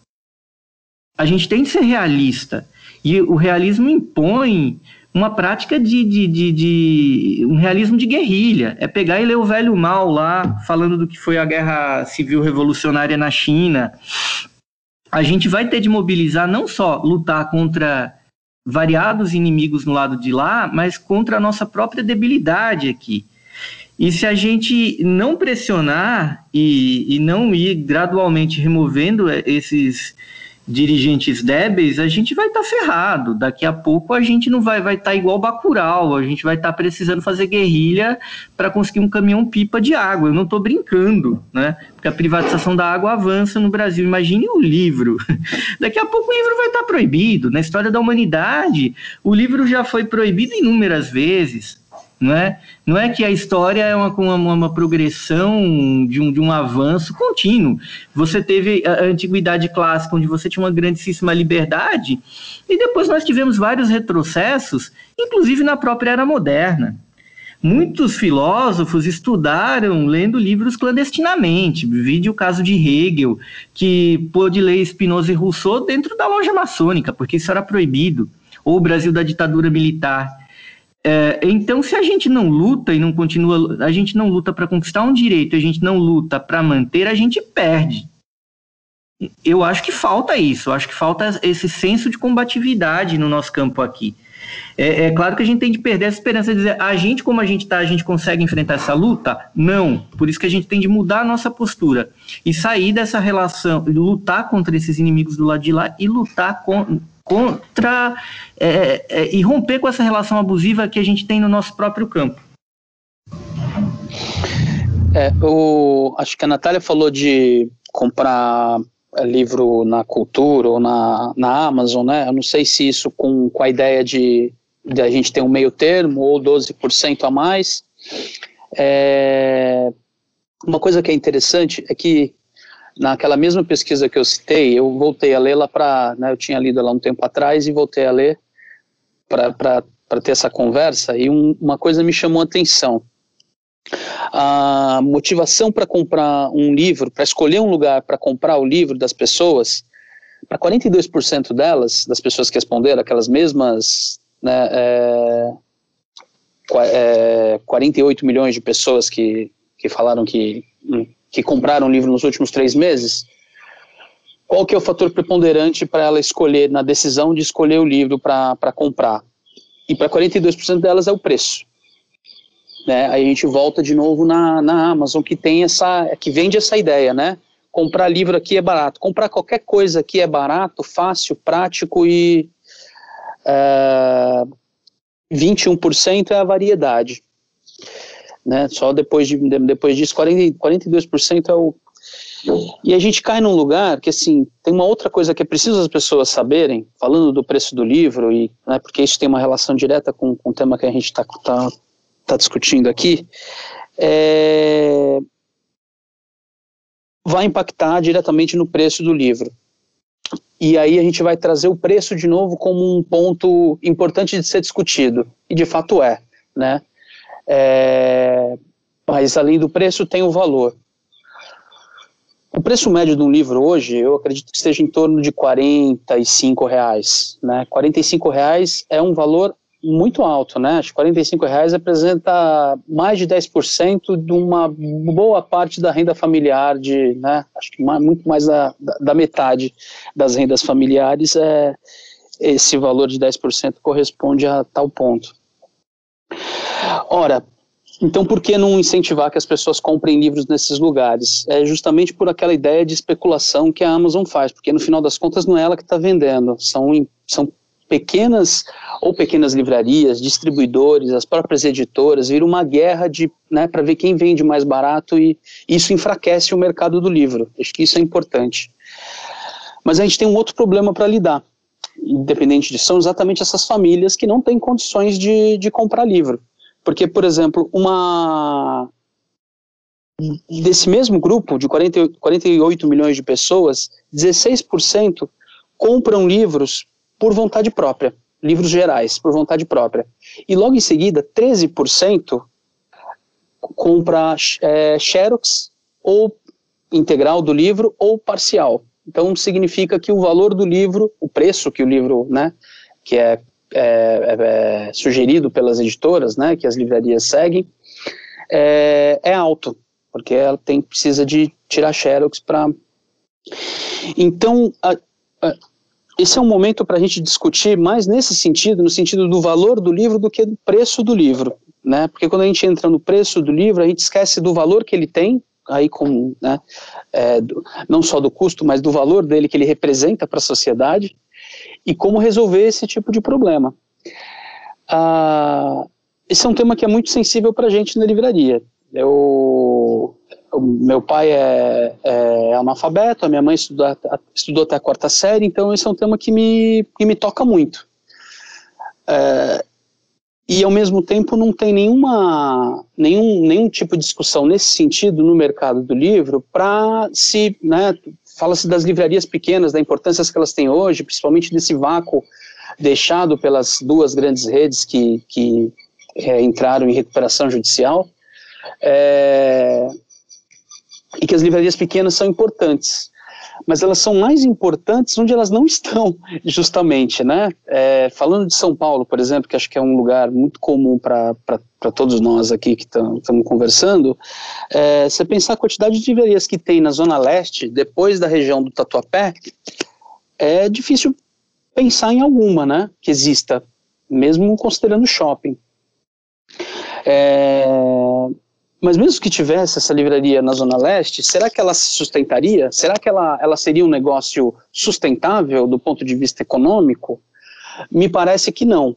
A gente tem que ser realista. E o realismo impõe uma prática de, de, de, de, um realismo de guerrilha. É pegar e ler o velho mal lá, falando do que foi a guerra civil revolucionária na China. A gente vai ter de mobilizar não só lutar contra variados inimigos no lado de lá, mas contra a nossa própria debilidade aqui. E se a gente não pressionar e, e não ir gradualmente removendo esses dirigentes débeis, a gente vai estar tá ferrado. Daqui a pouco a gente não vai vai estar tá igual Bacurau, a gente vai estar tá precisando fazer guerrilha para conseguir um caminhão pipa de água. Eu não estou brincando, né? Porque a privatização da água avança no Brasil. Imagine o livro. Daqui a pouco o livro vai estar tá proibido. Na história da humanidade, o livro já foi proibido inúmeras vezes. Não é, não é que a história é uma, uma, uma progressão de um, de um avanço contínuo. Você teve a antiguidade clássica, onde você tinha uma grandíssima liberdade, e depois nós tivemos vários retrocessos, inclusive na própria era moderna. Muitos filósofos estudaram lendo livros clandestinamente. Vide o caso de Hegel, que pôde ler Spinoza e Rousseau dentro da loja maçônica, porque isso era proibido. Ou o Brasil da ditadura militar. É, então, se a gente não luta e não continua, a gente não luta para conquistar um direito, a gente não luta para manter, a gente perde. Eu acho que falta isso, acho que falta esse senso de combatividade no nosso campo aqui. É, é, claro que a gente tem de perder essa esperança de dizer, a gente, como a gente está, a gente consegue enfrentar essa luta? Não. Por isso que a gente tem de mudar a nossa postura e sair dessa relação, lutar contra esses inimigos do lado de lá e lutar com, contra é, é, e romper com essa relação abusiva que a gente tem no nosso próprio campo. É, acho que a Natália falou de comprar é, livro na cultura ou na, na Amazon, né? Eu não sei se isso com, com a ideia de, de a gente ter um meio termo ou 12% a mais. É, uma coisa que é interessante é que naquela mesma pesquisa que eu citei, eu voltei a lê-la para, né, eu tinha lido ela um tempo atrás e voltei a ler para ter essa conversa e um, uma coisa me chamou a atenção. A motivação para comprar um livro, para escolher um lugar para comprar o livro das pessoas, para 42% delas, das pessoas que responderam, aquelas mesmas né, é, é, 48 milhões de pessoas que, que falaram que hum, que compraram o livro nos últimos três meses, qual que é o fator preponderante para ela escolher, na decisão de escolher o livro para comprar? E para 42% delas é o preço. Né? Aí a gente volta de novo na, na Amazon, que tem essa, que vende essa ideia, né? Comprar livro aqui é barato. Comprar qualquer coisa aqui é barato, fácil, prático e é, 21% é a variedade né? Só depois, de, depois disso, 40, 42% é o. E a gente cai num lugar que, assim, tem uma outra coisa que é preciso as pessoas saberem, falando do preço do livro, e, né, porque isso tem uma relação direta com, com o tema que a gente está tá, tá discutindo aqui, é, vai impactar diretamente no preço do livro. E aí a gente vai trazer o preço de novo como um ponto importante de ser discutido, e de fato é, né? É, mas além do preço tem o valor. O preço médio de um livro hoje, eu acredito que esteja em torno de 45 reais, né? 45 reais é um valor muito alto, né? Acho que 45 reais representa mais de 10% de uma boa parte da renda familiar, de, né? Acho que mais, muito mais da, da, metade das rendas familiares é esse valor de 10% corresponde a tal ponto. Ora, então por que não incentivar que as pessoas comprem livros nesses lugares? É justamente por aquela ideia de especulação que a Amazon faz, porque no final das contas não é ela que está vendendo, são, são pequenas ou pequenas livrarias, distribuidores, as próprias editoras, vira uma guerra de, né, para ver quem vende mais barato e isso enfraquece o mercado do livro. Acho que isso é importante. Mas a gente tem um outro problema para lidar, independente disso, são exatamente essas famílias que não têm condições de, de comprar livro. Porque, por exemplo, uma desse mesmo grupo de 40, 48 milhões de pessoas, 16% compram livros por vontade própria, livros gerais, por vontade própria. E logo em seguida, 13% compra é, xerox ou integral do livro ou parcial. Então significa que o valor do livro, o preço que o livro, né, que é é, é, é, sugerido pelas editoras, né, que as livrarias seguem, é, é alto, porque ela tem precisa de tirar xerox para. Então, a, a, esse é um momento para a gente discutir mais nesse sentido, no sentido do valor do livro do que do preço do livro. né? Porque quando a gente entra no preço do livro, a gente esquece do valor que ele tem, aí com, né, é, do, não só do custo, mas do valor dele que ele representa para a sociedade e como resolver esse tipo de problema. Ah, esse é um tema que é muito sensível para a gente na livraria. Eu, meu pai é, é, analfabeto, a minha mãe estudou, estudou até a quarta série, então esse é um tema que me, que me toca muito. É, e ao mesmo tempo não tem nenhuma nenhum, nenhum tipo de discussão nesse sentido no mercado do livro para se né, fala-se das livrarias pequenas da importância que elas têm hoje principalmente desse vácuo deixado pelas duas grandes redes que, que é, entraram em recuperação judicial é, e que as livrarias pequenas são importantes mas elas são mais importantes onde elas não estão, justamente, né? É, falando de São Paulo, por exemplo, que acho que é um lugar muito comum para todos nós aqui que estamos conversando, é, você pensar a quantidade de livrarias que tem na Zona Leste, depois da região do Tatuapé, é difícil pensar em alguma, né? Que exista, mesmo considerando shopping. É, mas mesmo que tivesse essa livraria na Zona Leste, será que ela se sustentaria? Será que ela, ela seria um negócio sustentável do ponto de vista econômico? Me parece que não.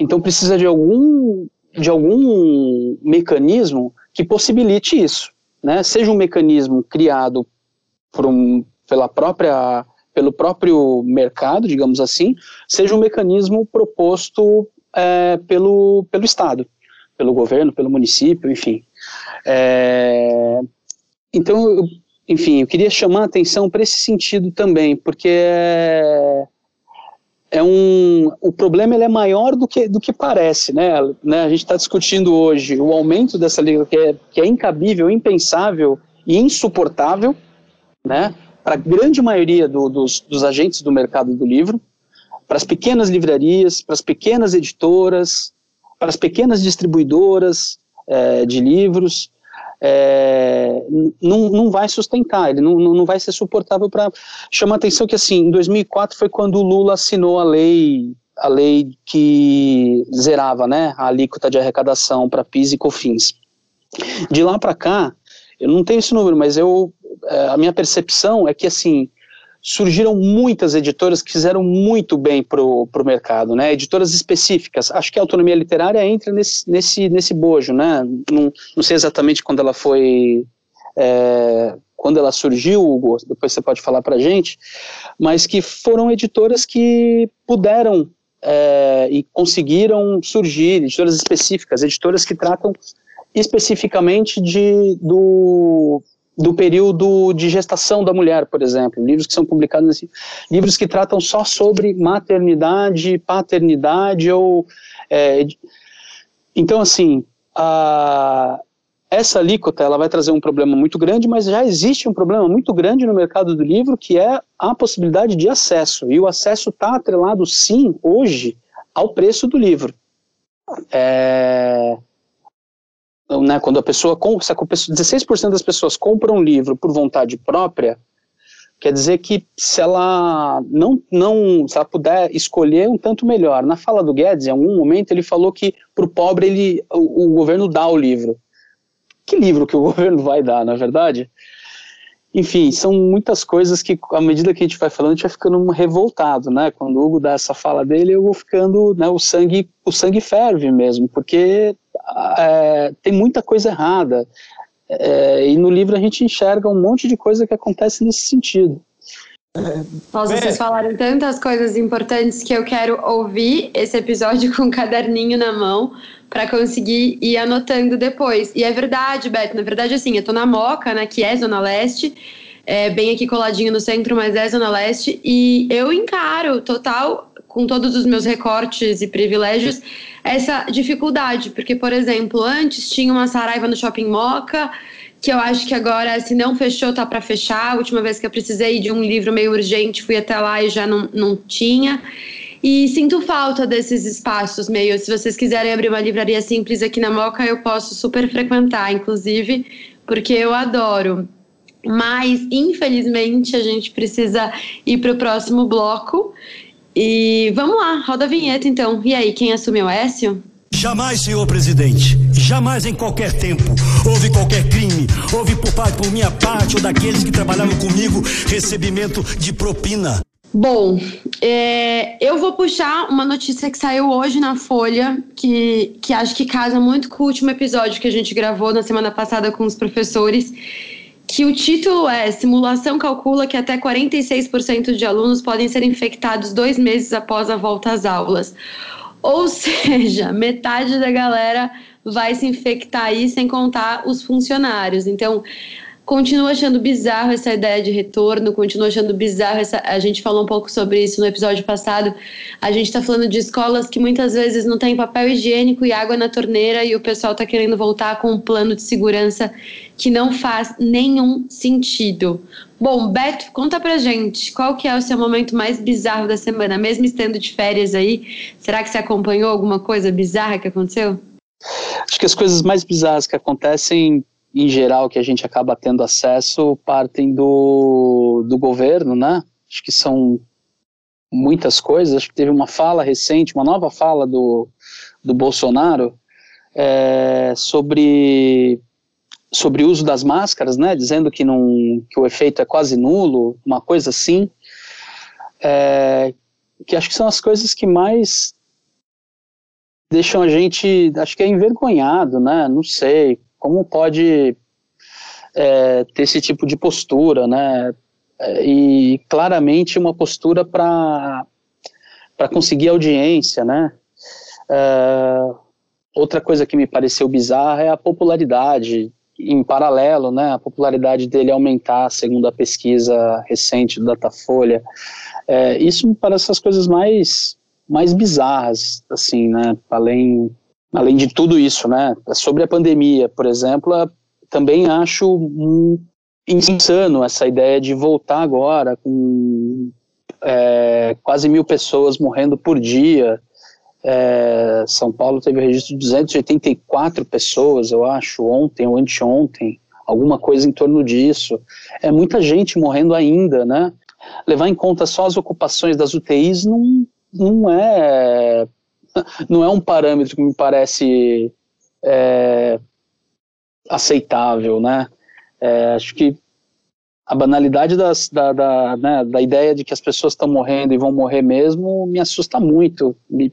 Então precisa de algum, de algum mecanismo que possibilite isso. Né? Seja um mecanismo criado por um, pela própria, pelo próprio mercado, digamos assim, seja um mecanismo proposto é, pelo, pelo Estado, pelo governo, pelo município, enfim. É, então, eu, enfim, eu queria chamar a atenção para esse sentido também, porque é, é um, o problema ele é maior do que, do que parece, né? né? A gente está discutindo hoje o aumento dessa liga que é, que é incabível, impensável e insuportável, né? Para a grande maioria do, dos, dos agentes do mercado do livro, para as pequenas livrarias, para as pequenas editoras, para as pequenas distribuidoras, é, de livros, é, não, não vai sustentar, ele não, não vai ser suportável para chamar a atenção que assim, em 2004 foi quando o Lula assinou a lei a lei que zerava, né, a alíquota de arrecadação para PIS e COFINS. De lá para cá, eu não tenho esse número, mas eu é, a minha percepção é que assim, surgiram muitas editoras que fizeram muito bem para o mercado, né? Editoras específicas. Acho que a autonomia literária entra nesse, nesse, nesse bojo, né? Não, não sei exatamente quando ela foi. É, quando ela surgiu, Hugo, depois você pode falar para a gente, mas que foram editoras que puderam é, e conseguiram surgir, editoras específicas, editoras que tratam especificamente de, do, do período de gestação da mulher, por exemplo, livros que são publicados assim, livros que tratam só sobre maternidade, paternidade ou é, então assim a, essa alíquota ela vai trazer um problema muito grande, mas já existe um problema muito grande no mercado do livro que é a possibilidade de acesso e o acesso está atrelado sim hoje ao preço do livro. É, né, quando a pessoa, se a 16% das pessoas compram um livro por vontade própria, quer dizer que se ela não, não se ela puder escolher um tanto melhor. Na fala do Guedes, em algum momento, ele falou que para o pobre ele, o, o, governo dá o livro. Que livro que o governo vai dar, na é verdade? Enfim, são muitas coisas que, à medida que a gente vai falando, a gente vai ficando revoltado, né? Quando o Hugo dá essa fala dele, eu vou ficando, né, o sangue, o sangue ferve mesmo, porque é, tem muita coisa errada. É, e no livro a gente enxerga um monte de coisa que acontece nesse sentido. Nossa, vocês falaram tantas coisas importantes que eu quero ouvir esse episódio com um caderninho na mão para conseguir ir anotando depois. E é verdade, Beto, na verdade, assim, eu tô na Moca, né, que é Zona Leste, é, bem aqui coladinho no centro, mas é Zona Leste, e eu encaro total, com todos os meus recortes e privilégios, essa dificuldade, porque, por exemplo, antes tinha uma Saraiva no Shopping Moca, que eu acho que agora, se não fechou, tá para fechar. A última vez que eu precisei de um livro meio urgente, fui até lá e já não, não tinha. E sinto falta desses espaços meio. Se vocês quiserem abrir uma livraria simples aqui na Moca, eu posso super frequentar, inclusive, porque eu adoro. Mas, infelizmente, a gente precisa ir para o próximo bloco. E vamos lá, roda a vinheta então. E aí, quem assumiu o Écio? Jamais, senhor presidente, jamais em qualquer tempo houve qualquer crime, houve por, parte, por minha parte ou daqueles que trabalhavam comigo recebimento de propina. Bom, é, eu vou puxar uma notícia que saiu hoje na Folha, que, que acho que casa muito com o último episódio que a gente gravou na semana passada com os professores, que o título é Simulação calcula que até 46% de alunos podem ser infectados dois meses após a volta às aulas. Ou seja, metade da galera vai se infectar aí, sem contar os funcionários. Então, continuo achando bizarro essa ideia de retorno, continuo achando bizarro essa. A gente falou um pouco sobre isso no episódio passado. A gente está falando de escolas que muitas vezes não tem papel higiênico e água na torneira e o pessoal está querendo voltar com um plano de segurança que não faz nenhum sentido. Bom, Beto, conta pra gente, qual que é o seu momento mais bizarro da semana, mesmo estando de férias aí? Será que você acompanhou alguma coisa bizarra que aconteceu? Acho que as coisas mais bizarras que acontecem em geral, que a gente acaba tendo acesso, partem do, do governo, né? Acho que são muitas coisas. Acho que teve uma fala recente, uma nova fala do, do Bolsonaro é, sobre sobre o uso das máscaras, né? Dizendo que não que o efeito é quase nulo, uma coisa assim. É, que acho que são as coisas que mais deixam a gente, acho que é envergonhado, né? Não sei, como pode é, ter esse tipo de postura, né? É, e claramente uma postura para conseguir audiência, né? É, outra coisa que me pareceu bizarra é a popularidade em paralelo, né? A popularidade dele aumentar, segundo a pesquisa recente do Datafolha. É, isso me parece as coisas mais mais bizarras, assim, né? Além além de tudo isso, né? Sobre a pandemia, por exemplo, também acho um, insano essa ideia de voltar agora com é, quase mil pessoas morrendo por dia. É, São Paulo teve registro de 284 pessoas, eu acho, ontem ou anteontem, alguma coisa em torno disso. É muita gente morrendo ainda, né? Levar em conta só as ocupações das UTIs não, não é não é um parâmetro que me parece é, aceitável, né? É, acho que a banalidade das, da, da, né, da ideia de que as pessoas estão morrendo e vão morrer mesmo me assusta muito me,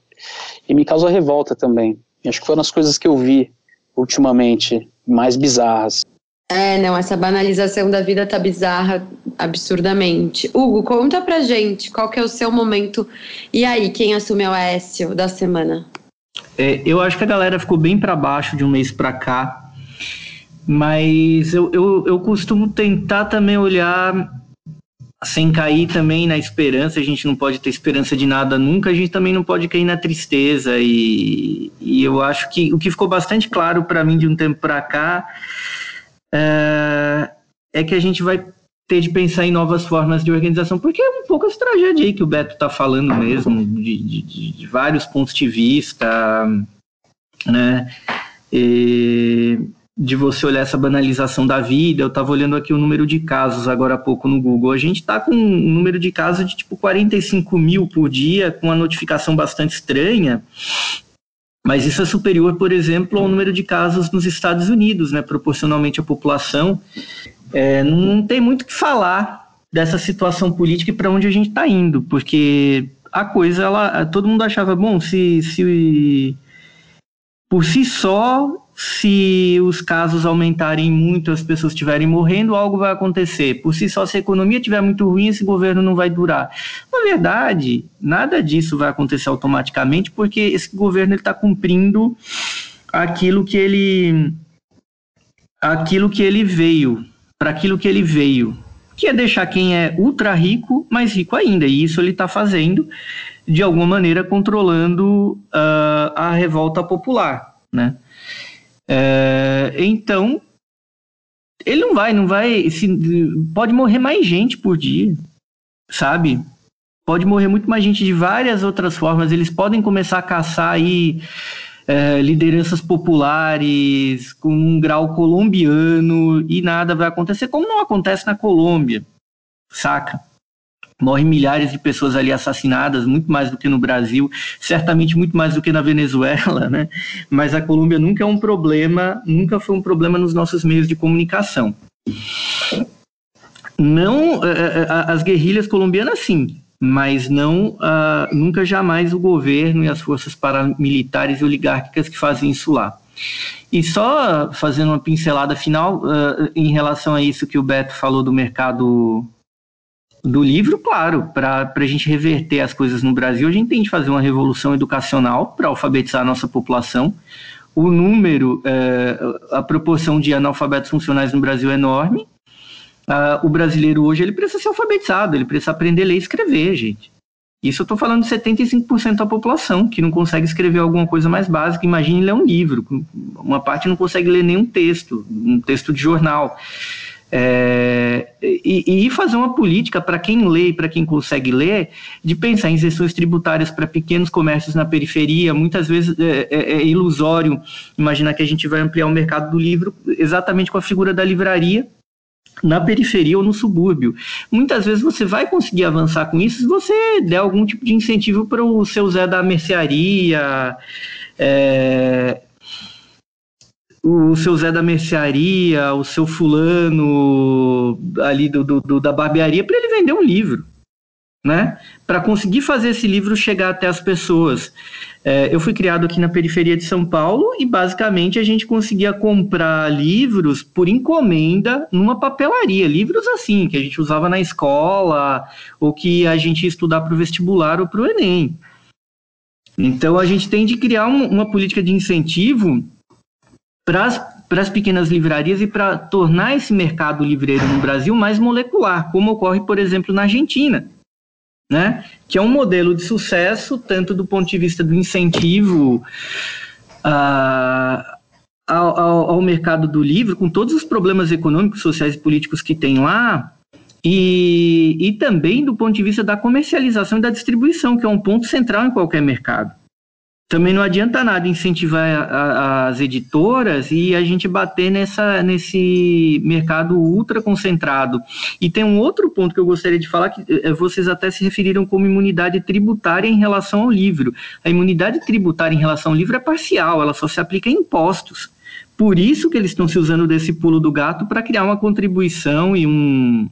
e me causa revolta também. Acho que foram as coisas que eu vi ultimamente mais bizarras. É, não, essa banalização da vida tá bizarra absurdamente. Hugo, conta pra gente qual que é o seu momento. E aí, quem assume o Aécio da semana? É, eu acho que a galera ficou bem para baixo de um mês para cá, mas eu, eu, eu costumo tentar também olhar sem cair também na esperança, a gente não pode ter esperança de nada nunca, a gente também não pode cair na tristeza. E, e eu acho que o que ficou bastante claro para mim de um tempo para cá é, é que a gente vai ter de pensar em novas formas de organização, porque é um pouco essa tragédia aí que o Beto está falando mesmo, de, de, de, vários pontos de vista, né? E de você olhar essa banalização da vida. Eu estava olhando aqui o número de casos agora há pouco no Google. A gente está com um número de casos de tipo 45 mil por dia, com uma notificação bastante estranha. Mas isso é superior, por exemplo, ao número de casos nos Estados Unidos, né, proporcionalmente à população. É, não tem muito o que falar dessa situação política e para onde a gente está indo, porque a coisa, ela, todo mundo achava, bom, se, se por si só se os casos aumentarem muito, as pessoas estiverem morrendo, algo vai acontecer. Por si só, se a economia estiver muito ruim, esse governo não vai durar. Na verdade, nada disso vai acontecer automaticamente, porque esse governo está cumprindo aquilo que ele aquilo que ele veio, para aquilo que ele veio, que é deixar quem é ultra rico mais rico ainda. E isso ele está fazendo, de alguma maneira, controlando uh, a revolta popular, né? É, então, ele não vai, não vai. Se, pode morrer mais gente por dia, sabe? Pode morrer muito mais gente de várias outras formas. Eles podem começar a caçar aí é, lideranças populares com um grau colombiano e nada vai acontecer, como não acontece na Colômbia, saca? Morrem milhares de pessoas ali assassinadas, muito mais do que no Brasil, certamente muito mais do que na Venezuela, né? Mas a Colômbia nunca é um problema, nunca foi um problema nos nossos meios de comunicação. Não, eh, eh, as guerrilhas colombianas sim, mas não uh, nunca jamais o governo e as forças paramilitares e oligárquicas que fazem isso lá. E só fazendo uma pincelada final uh, em relação a isso que o Beto falou do mercado do livro, claro, para a gente reverter as coisas no Brasil, a gente tem de fazer uma revolução educacional para alfabetizar a nossa população. O número, uh, a proporção de analfabetos funcionais no Brasil é enorme. Uh, o brasileiro hoje ele precisa ser alfabetizado, ele precisa aprender a ler e escrever, gente. Isso eu estou falando de 75% da população que não consegue escrever alguma coisa mais básica. Imagine ler um livro. Uma parte não consegue ler nenhum texto, um texto de jornal. É, e, e, fazer uma política para quem lê e para quem consegue ler, de pensar em isenções tributárias para pequenos comércios na periferia. Muitas vezes é, é, é ilusório imaginar que a gente vai ampliar o mercado do livro exatamente com a figura da livraria na periferia ou no subúrbio. Muitas vezes você vai conseguir avançar com isso se você der algum tipo de incentivo para o seu Zé da mercearia, é, o seu Zé da mercearia, o seu fulano ali do, do, do da barbearia, para ele vender um livro né? Para conseguir fazer esse livro chegar até as pessoas. É, eu fui criado aqui na periferia de São Paulo e basicamente a gente conseguia comprar livros por encomenda numa papelaria, livros assim que a gente usava na escola ou que a gente ia estudar para o vestibular ou para o Enem. Então a gente tem de criar um, uma política de incentivo para as pequenas livrarias e para tornar esse mercado livreiro no Brasil mais molecular, como ocorre, por exemplo, na Argentina né? Que é um modelo de sucesso, tanto do ponto de vista do incentivo uh, ao, ao, ao, mercado do livro, com todos os problemas econômicos, sociais e políticos que tem lá, e, e também do ponto de vista da comercialização e da distribuição, que é um ponto central em qualquer mercado também não adianta nada incentivar a, a, as editoras e a gente bater nessa, nesse mercado ultra concentrado. E tem um outro ponto que eu gostaria de falar, que eh, vocês até se referiram como imunidade tributária em relação ao livro. A imunidade tributária em relação ao livro é parcial, ela só se aplica em impostos. Por isso que eles estão se usando desse pulo do gato para criar uma contribuição e um,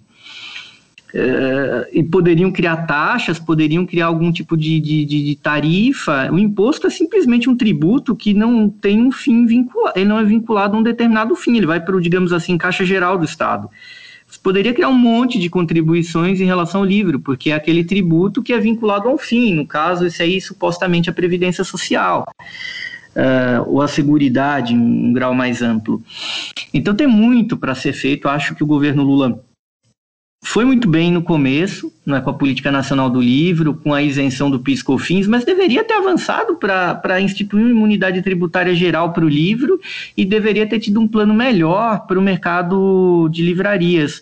Uh, e poderiam criar taxas, poderiam criar algum tipo de, de, de, tarifa. O imposto é simplesmente um tributo que não tem um fim vinculado, ele não é vinculado a um determinado fim, ele vai para, digamos assim, caixa geral do Estado. Você poderia criar um monte de contribuições em relação ao livro, porque é aquele tributo que é vinculado a um fim, no caso, esse aí supostamente a Previdência Social. Uh, ou a seguridade em um grau mais amplo. Então tem muito para ser feito. Acho que o governo Lula foi muito bem no começo, né, com a política nacional do livro, com a isenção do PIS/COFINS, mas deveria ter avançado para instituir uma imunidade tributária geral para o livro e deveria ter tido um plano melhor para o mercado de livrarias.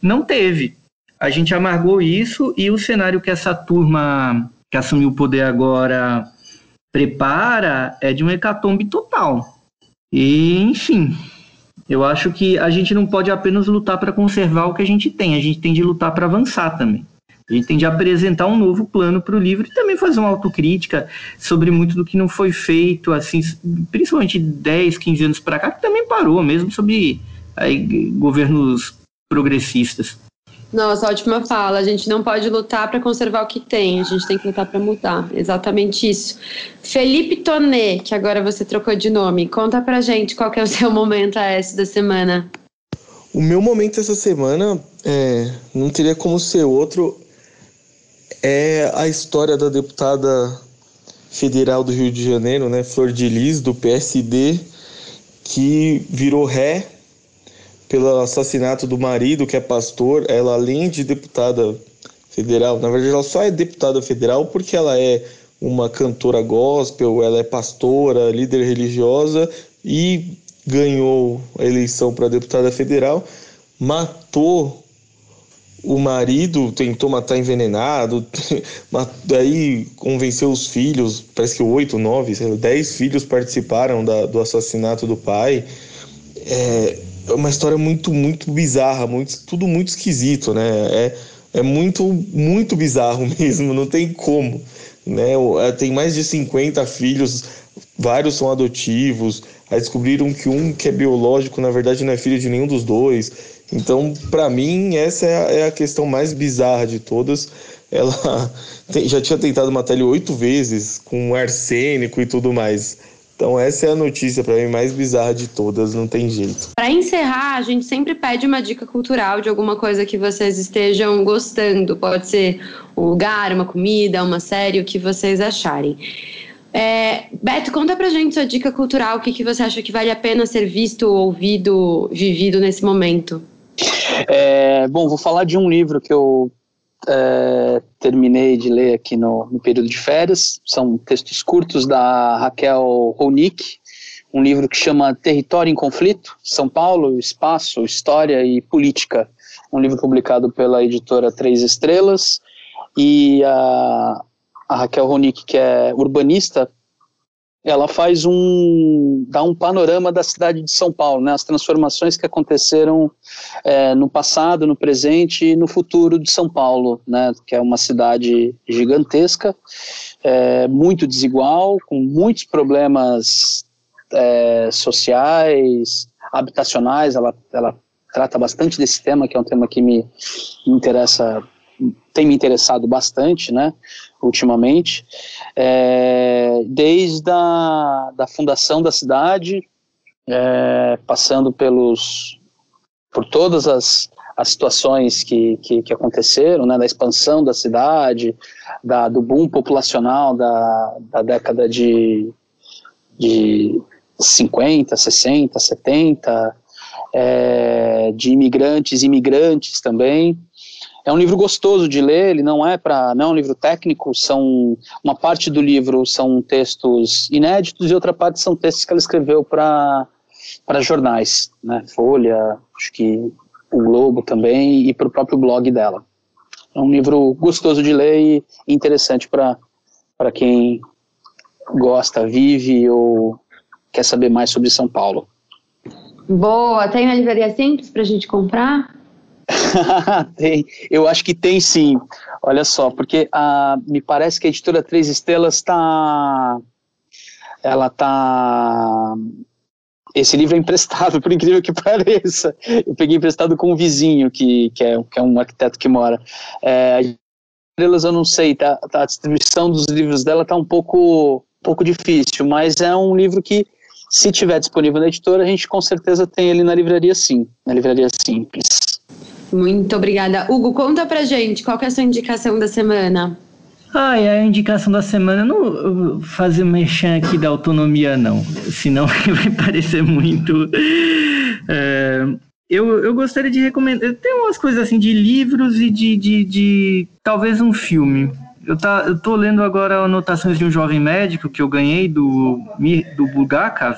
Não teve. A gente amargou isso e o cenário que essa turma que assumiu o poder agora prepara é de um hecatombe total. E, enfim, eu acho que a gente não pode apenas lutar para conservar o que a gente tem, a gente tem de lutar para avançar também. A gente tem de apresentar um novo plano para o livro e também fazer uma autocrítica sobre muito do que não foi feito, assim, principalmente 10, 15 anos para cá, que também parou, mesmo sobre aí, governos progressistas. Nossa, ótima fala. A gente não pode lutar para conservar o que tem, a gente tem que lutar para mudar. Exatamente isso. Felipe Tonê, que agora você trocou de nome, conta pra gente qual é o seu momento AS da semana. O meu momento essa semana é, não teria como ser outro. É a história da deputada federal do Rio de Janeiro, né, Flor de Lis, do PSD, que virou ré pelo assassinato do marido, que é pastor. Ela, além de deputada federal, na verdade, ela só é deputada federal porque ela é uma cantora gospel, ela é pastora, líder religiosa e ganhou a eleição para deputada federal, matou o marido, tentou matar envenenado, daí convenceu os filhos, parece que oito, nove, dez filhos participaram da, do assassinato do pai. É, é uma história muito, muito bizarra, muito, tudo muito esquisito, né? É, é muito, muito bizarro mesmo, não tem como. Né? É, tem mais de 50 filhos, vários são adotivos. Aí descobriram que um que é biológico, na verdade, não é filho de nenhum dos dois. Então, para mim, essa é a, é a, questão mais bizarra de todas. Ela tem, já tinha tentado matar ele oito vezes, com arsênico e tudo mais. Então essa é a notícia para mim mais bizarra de todas, não tem jeito. Para encerrar, a gente sempre pede uma dica cultural de alguma coisa que vocês estejam gostando. Pode ser um lugar, uma comida, uma série, o que vocês acharem. É, Beto, conta pra gente sua dica cultural, o que, que você acha que vale a pena ser visto, ouvido, vivido nesse momento? É, bom, vou falar de um livro que eu é, terminei de ler aqui no, no, período de férias. São textos curtos da Raquel Ronick, um livro que chama Território em Conflito, São Paulo, Espaço, História e Política. Um livro publicado pela editora Três Estrelas. E a, a Raquel Ronick, que é urbanista, ela faz um dá um panorama da cidade de São Paulo, né, as transformações que aconteceram é, no passado, no presente e no futuro de São Paulo, né, que é uma cidade gigantesca, é, muito desigual, com muitos problemas é, sociais, habitacionais. Ela, ela trata bastante desse tema, que é um tema que me interessa tem me interessado bastante, né, ultimamente, é, desde a da fundação da cidade, é, passando pelos por todas as, as situações que, que, que, aconteceram, né, da expansão da cidade, da, do boom populacional da, da década de, de 50, 60, 70, é, de imigrantes, imigrantes também, é um livro gostoso de ler, ele não é para não é um livro técnico, são uma parte do livro são textos inéditos e outra parte são textos que ela escreveu para para jornais, né? Folha, acho que o Globo também e para o próprio blog dela. É um livro gostoso de ler e interessante para para quem gosta, vive ou quer saber mais sobre São Paulo. Boa, tem na livraria simples para a gente comprar? tem, eu acho que tem sim. Olha só, porque a, me parece que a editora Três Estrelas está. Ela está. Esse livro é emprestado, por incrível que pareça. Eu peguei emprestado com um vizinho, que, que, é, que é um arquiteto que mora. É, Estrelas eu não sei, tá, tá, a distribuição dos livros dela está um pouco, um pouco difícil, mas é um livro que, se tiver disponível na editora, a gente com certeza tem ele na livraria sim, na livraria simples. Muito obrigada. Hugo, conta pra gente, qual é a sua indicação da semana? Ah, a indicação da semana, não fazer mexer aqui da autonomia, não. Senão vai parecer muito. É, eu, eu gostaria de recomendar. Tem umas coisas assim de livros e de, de, de talvez um filme. Eu, tá, eu tô lendo agora anotações de um jovem médico que eu ganhei do, do Bulgakov.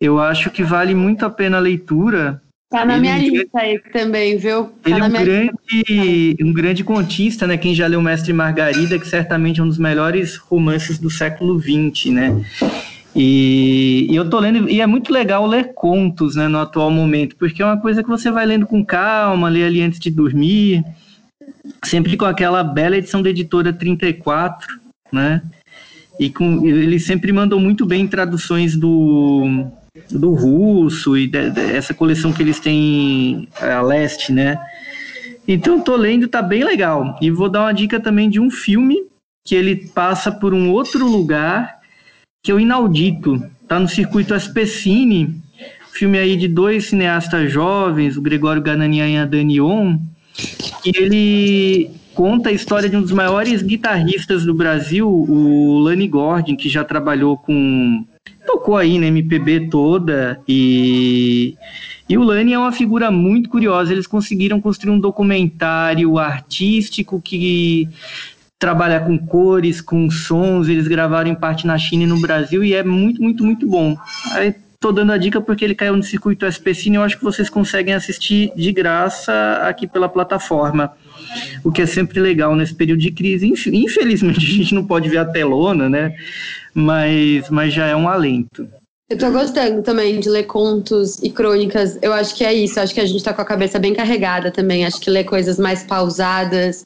Eu acho que vale muito a pena a leitura Tá na minha ele, lista aí também, viu? Tá ele é um grande, um grande contista, né? Quem já leu Mestre Margarida, que certamente é um dos melhores romances do século XX, né? E, e, eu tô lendo, e é muito legal ler contos, né, no atual momento, porque é uma coisa que você vai lendo com calma, lê ali antes de dormir, sempre com aquela bela edição da editora 34, né? E com, eles sempre mandam muito bem traduções do do russo e de, de, essa coleção que eles têm a leste, né? Então tô lendo, tá bem legal. E vou dar uma dica também de um filme que ele passa por um outro lugar que é o inaudito. Tá no circuito Aspecine, filme aí de dois cineastas jovens, o Gregório Gananian e a Danion, que ele conta a história de um dos maiores guitarristas do Brasil, o Lani Gordon, que já trabalhou com tocou aí na MPB toda e e o Lani é uma figura muito curiosa. Eles conseguiram construir um documentário artístico que trabalha com cores, com sons. Eles gravaram em parte na China e no Brasil e é muito, muito, muito bom. Aí tô dando a dica porque ele caiu no circuito SPCine e eu acho que vocês conseguem assistir de graça aqui pela plataforma. O que é sempre legal nesse período de crise. Infelizmente a gente não pode ver a telona, né? Mas, mas já é um alento. Eu tô gostando também de ler contos e crônicas. Eu acho que é isso. Acho que a gente tá com a cabeça bem carregada também. Acho que ler coisas mais pausadas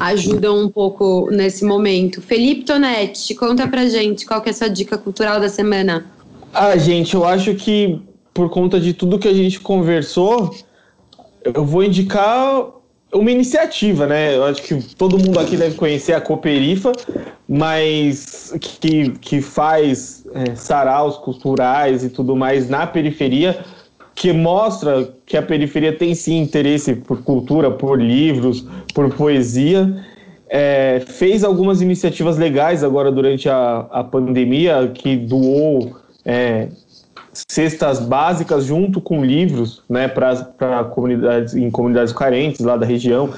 ajudam um pouco nesse momento. Felipe Tonetti, conta pra gente qual que é a sua dica cultural da semana. Ah, gente, eu acho que por conta de tudo que a gente conversou, eu vou indicar uma iniciativa, né? Eu acho que todo mundo aqui deve conhecer a Cooperifa, mas que, que faz é, saraus culturais e tudo mais na periferia, que mostra que a periferia tem sim interesse por cultura, por livros, por poesia. É, fez algumas iniciativas legais agora durante a, a pandemia, que doou é, cestas básicas junto com livros, né, para comunidades em comunidades carentes lá da região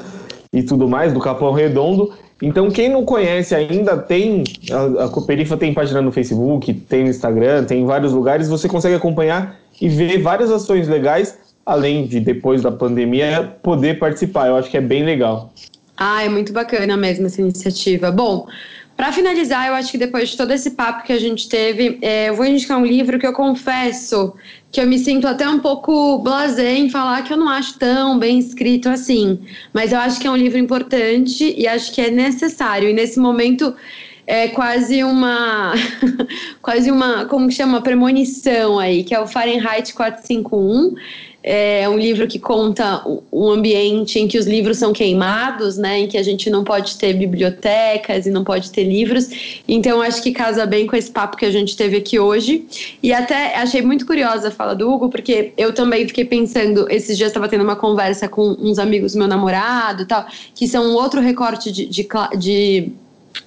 e tudo mais do Capão Redondo. Então, quem não conhece ainda, tem a, a Cooperifa tem página no Facebook, tem no Instagram, tem em vários lugares, você consegue acompanhar e ver várias ações legais, além de depois da pandemia poder participar. Eu acho que é bem legal. Ah, é muito bacana mesmo essa iniciativa. Bom, para finalizar, eu acho que depois de todo esse papo que a gente teve, é, eu vou indicar um livro que eu confesso que eu me sinto até um pouco blasé em falar que eu não acho tão bem escrito assim. Mas eu acho que é um livro importante e acho que é necessário. E nesse momento é quase uma quase uma como que chama premonição aí que é o Fahrenheit 451 é um livro que conta um ambiente em que os livros são queimados, né, em que a gente não pode ter bibliotecas e não pode ter livros. Então acho que casa bem com esse papo que a gente teve aqui hoje. E até achei muito curiosa a fala do Hugo, porque eu também fiquei pensando, esses dias estava tendo uma conversa com uns amigos do meu namorado, tal, que são um outro recorte de, de, de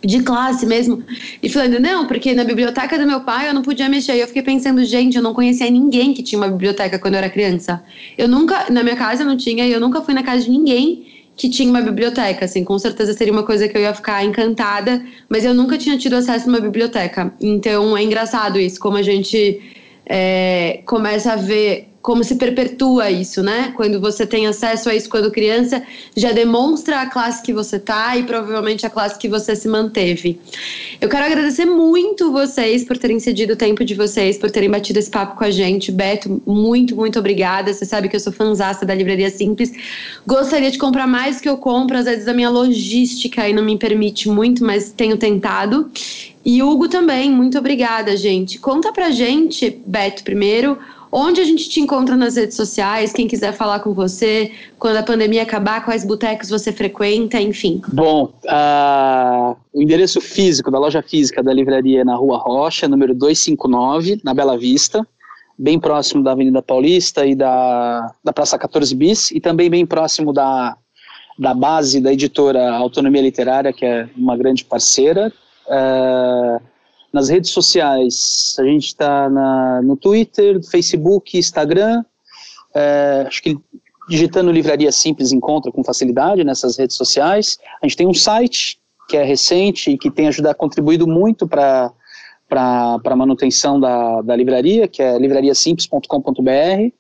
de classe mesmo, e falando, não, porque na biblioteca do meu pai eu não podia mexer. E eu fiquei pensando, gente, eu não conhecia ninguém que tinha uma biblioteca quando eu era criança. Eu nunca, na minha casa não tinha, e eu nunca fui na casa de ninguém que tinha uma biblioteca, assim, com certeza seria uma coisa que eu ia ficar encantada, mas eu nunca tinha tido acesso a uma biblioteca. Então é engraçado isso, como a gente é, começa a ver como se perpetua isso, né? Quando você tem acesso a isso quando criança, já demonstra a classe que você tá e provavelmente a classe que você se manteve. Eu quero agradecer muito vocês por terem cedido o tempo de vocês, por terem batido esse papo com a gente. Beto, muito, muito obrigada. Você sabe que eu sou fanzaça da Livraria Simples. Gostaria de comprar mais do que eu compro, às vezes a minha logística aí não me permite muito, mas tenho tentado. E Hugo também, muito obrigada, gente. Conta pra gente, Beto, primeiro, Onde a gente te encontra nas redes sociais? Quem quiser falar com você, quando a pandemia acabar, quais botecos você frequenta, enfim. Bom, uh, o endereço físico da loja física da livraria é na Rua Rocha, número 259, na Bela Vista, bem próximo da Avenida Paulista e da, da Praça 14 Bis, e também bem próximo da, da base da editora Autonomia Literária, que é uma grande parceira. Uh, nas redes sociais, a gente está no Twitter, Facebook, Instagram. É, acho que digitando Livraria Simples encontra com facilidade nessas redes sociais. A gente tem um site que é recente e que tem ajudado, contribuído muito para a manutenção da, da livraria, que é livrariasimples.com.br.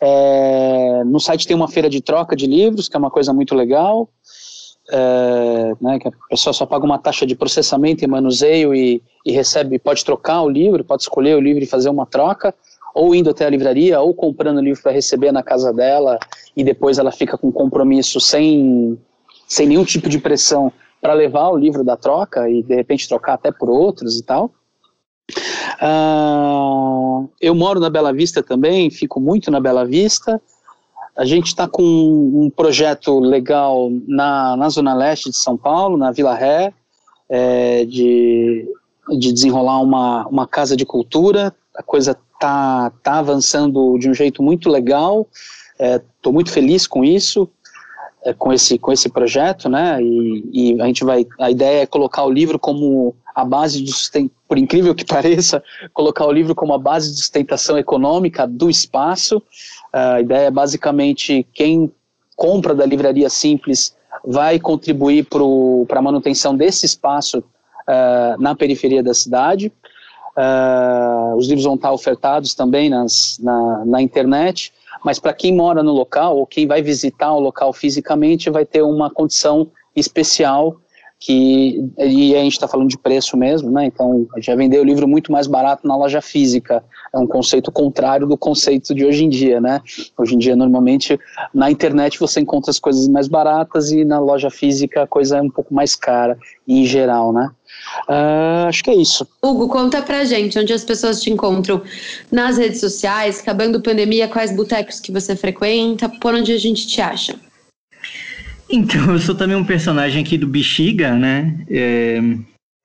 É, no site tem uma feira de troca de livros, que é uma coisa muito legal é, né, que a pessoa só paga uma taxa de processamento e manuseio e, e, recebe, pode trocar o livro, pode escolher o livro e fazer uma troca, ou indo até a livraria, ou comprando o livro para receber na casa dela e depois ela fica com compromisso sem, sem nenhum tipo de pressão para levar o livro da troca e de repente trocar até por outros e tal. Uh, eu moro na Bela Vista também, fico muito na Bela Vista. A gente está com um projeto legal na, na Zona Leste de São Paulo, na Vila Ré, é, de, de desenrolar uma, uma casa de cultura. A coisa está tá avançando de um jeito muito legal. Estou é, muito feliz com isso, é, com, esse, com esse projeto, né? E, e, a gente vai. A ideia é colocar o livro como a base de sustentação, por incrível que pareça, colocar o livro como a base de sustentação econômica do espaço. A ideia é basicamente quem compra da livraria simples vai contribuir para a manutenção desse espaço uh, na periferia da cidade. Uh, os livros vão estar ofertados também nas, na, na internet, mas para quem mora no local ou quem vai visitar o local fisicamente vai ter uma condição especial que e a gente está falando de preço mesmo, né? Então a gente vender o livro muito mais barato na loja física. É um conceito contrário do conceito de hoje em dia, né? Hoje em dia normalmente na internet você encontra as coisas mais baratas e na loja física a coisa é um pouco mais cara em geral, né? Uh, acho que é isso. Hugo, conta pra gente onde as pessoas te encontram nas redes sociais, acabando pandemia, quais botecos que você frequenta, por onde a gente te acha? Então, eu sou também um personagem aqui do Bexiga, né? É,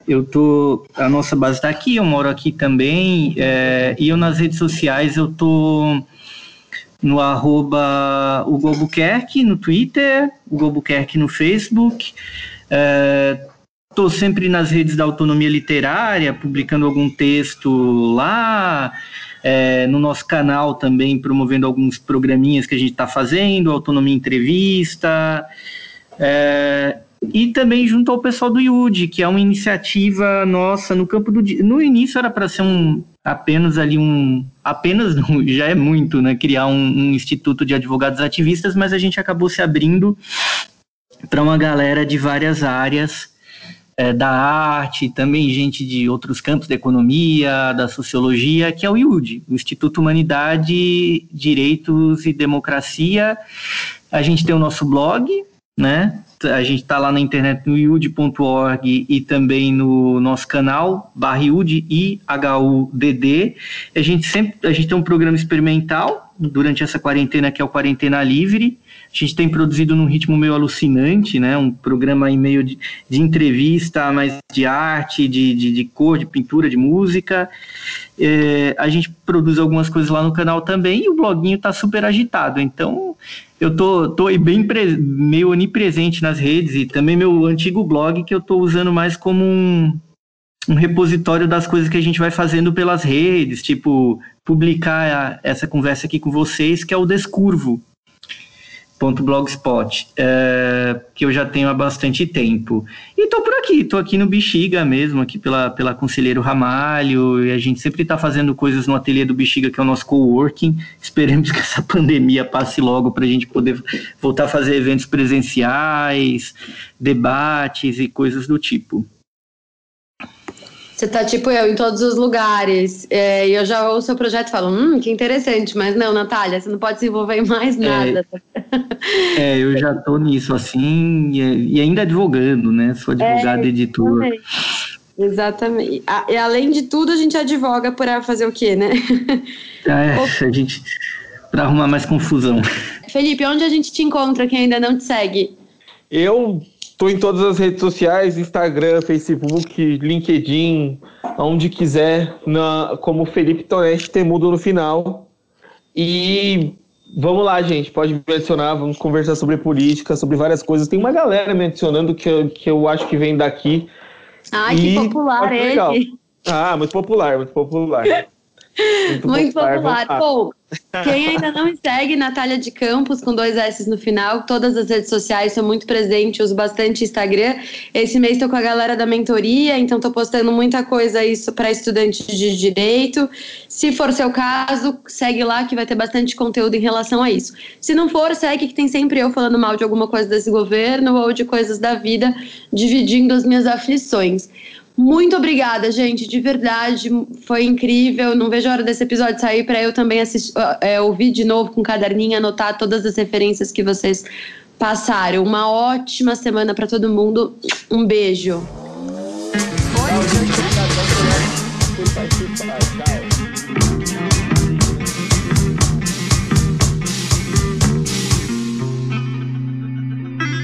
eu tô. A nossa base está aqui, eu moro aqui também. É, e eu nas redes sociais eu tô no arroba no Twitter, o no Facebook. Estou sempre nas redes da autonomia literária, publicando algum texto lá. É, no nosso canal também promovendo alguns programinhas que a gente está fazendo, Autonomia Entrevista, é, e também junto ao pessoal do IUD, que é uma iniciativa nossa no campo do. No início era para ser um apenas ali um. Apenas já é muito, né? Criar um, um instituto de advogados ativistas, mas a gente acabou se abrindo para uma galera de várias áreas é, da arte, também gente de outros campos da economia, da sociologia, que é o IUD, o Instituto Humanidade, Direitos e Democracia. A gente tem o nosso blog, né? A gente está lá na internet no iud.org e também no nosso canal, barriud I H U D D. A gente sempre a gente tem um programa experimental durante essa quarentena que é o Quarentena Livre, a gente tem produzido num ritmo meio alucinante, né? Um programa em meio de, de entrevista, mais de arte, de, de, de cor, de pintura, de música. É, a gente produz algumas coisas lá no canal também e o bloguinho tá super agitado. Então, eu tô, tô bem meio onipresente nas redes e também meu antigo blog que eu tô usando mais como um, um repositório das coisas que a gente vai fazendo pelas redes, tipo publicar essa conversa aqui com vocês, que é o Descurvo, .blogspot, é, que eu já tenho há bastante tempo. E tô por aqui, tô aqui no Bexiga mesmo, aqui pela, pela Conselheiro Ramalho, e a gente sempre tá fazendo coisas no ateliê do Bexiga, que é o nosso coworking. Esperemos que essa pandemia passe logo para a gente poder voltar a fazer eventos presenciais, debates e coisas do tipo. Você tá tipo eu em todos os lugares. É, e eu já ouço o seu projeto e falo, hum, que interessante, mas não, Natália, você não pode se envolver em mais é. nada. É, é eu já tô nisso assim, e, e ainda advogando, né? Sou advogado é, editor. Exatamente. E além de tudo, a gente advoga para fazer o quê, né? É, a gente. para arrumar mais confusão. Felipe, onde a gente te encontra quem ainda não te segue? Eu Estou em todas as redes sociais, Instagram, Facebook, LinkedIn, onde quiser, na, como Felipe Tonetti Temudo no final. E vamos lá, gente, pode me adicionar, vamos conversar sobre política, sobre várias coisas. Tem uma galera me adicionando que eu, que eu acho que vem daqui. Ai, que popular ele. Ah, muito popular, muito popular. Muito, muito popular. Bom, quem ainda não me segue, Natália de Campos, com dois S no final, todas as redes sociais, sou muito presente, uso bastante Instagram. Esse mês estou com a galera da mentoria, então estou postando muita coisa isso para estudantes de direito. Se for seu caso, segue lá que vai ter bastante conteúdo em relação a isso. Se não for, segue que tem sempre eu falando mal de alguma coisa desse governo ou de coisas da vida, dividindo as minhas aflições. Muito obrigada, gente, de verdade, foi incrível. Não vejo a hora desse episódio sair para eu também assistir, é, ouvir de novo com caderninho, anotar todas as referências que vocês passaram. Uma ótima semana para todo mundo. Um beijo.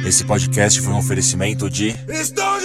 Esse podcast foi um oferecimento de. Estou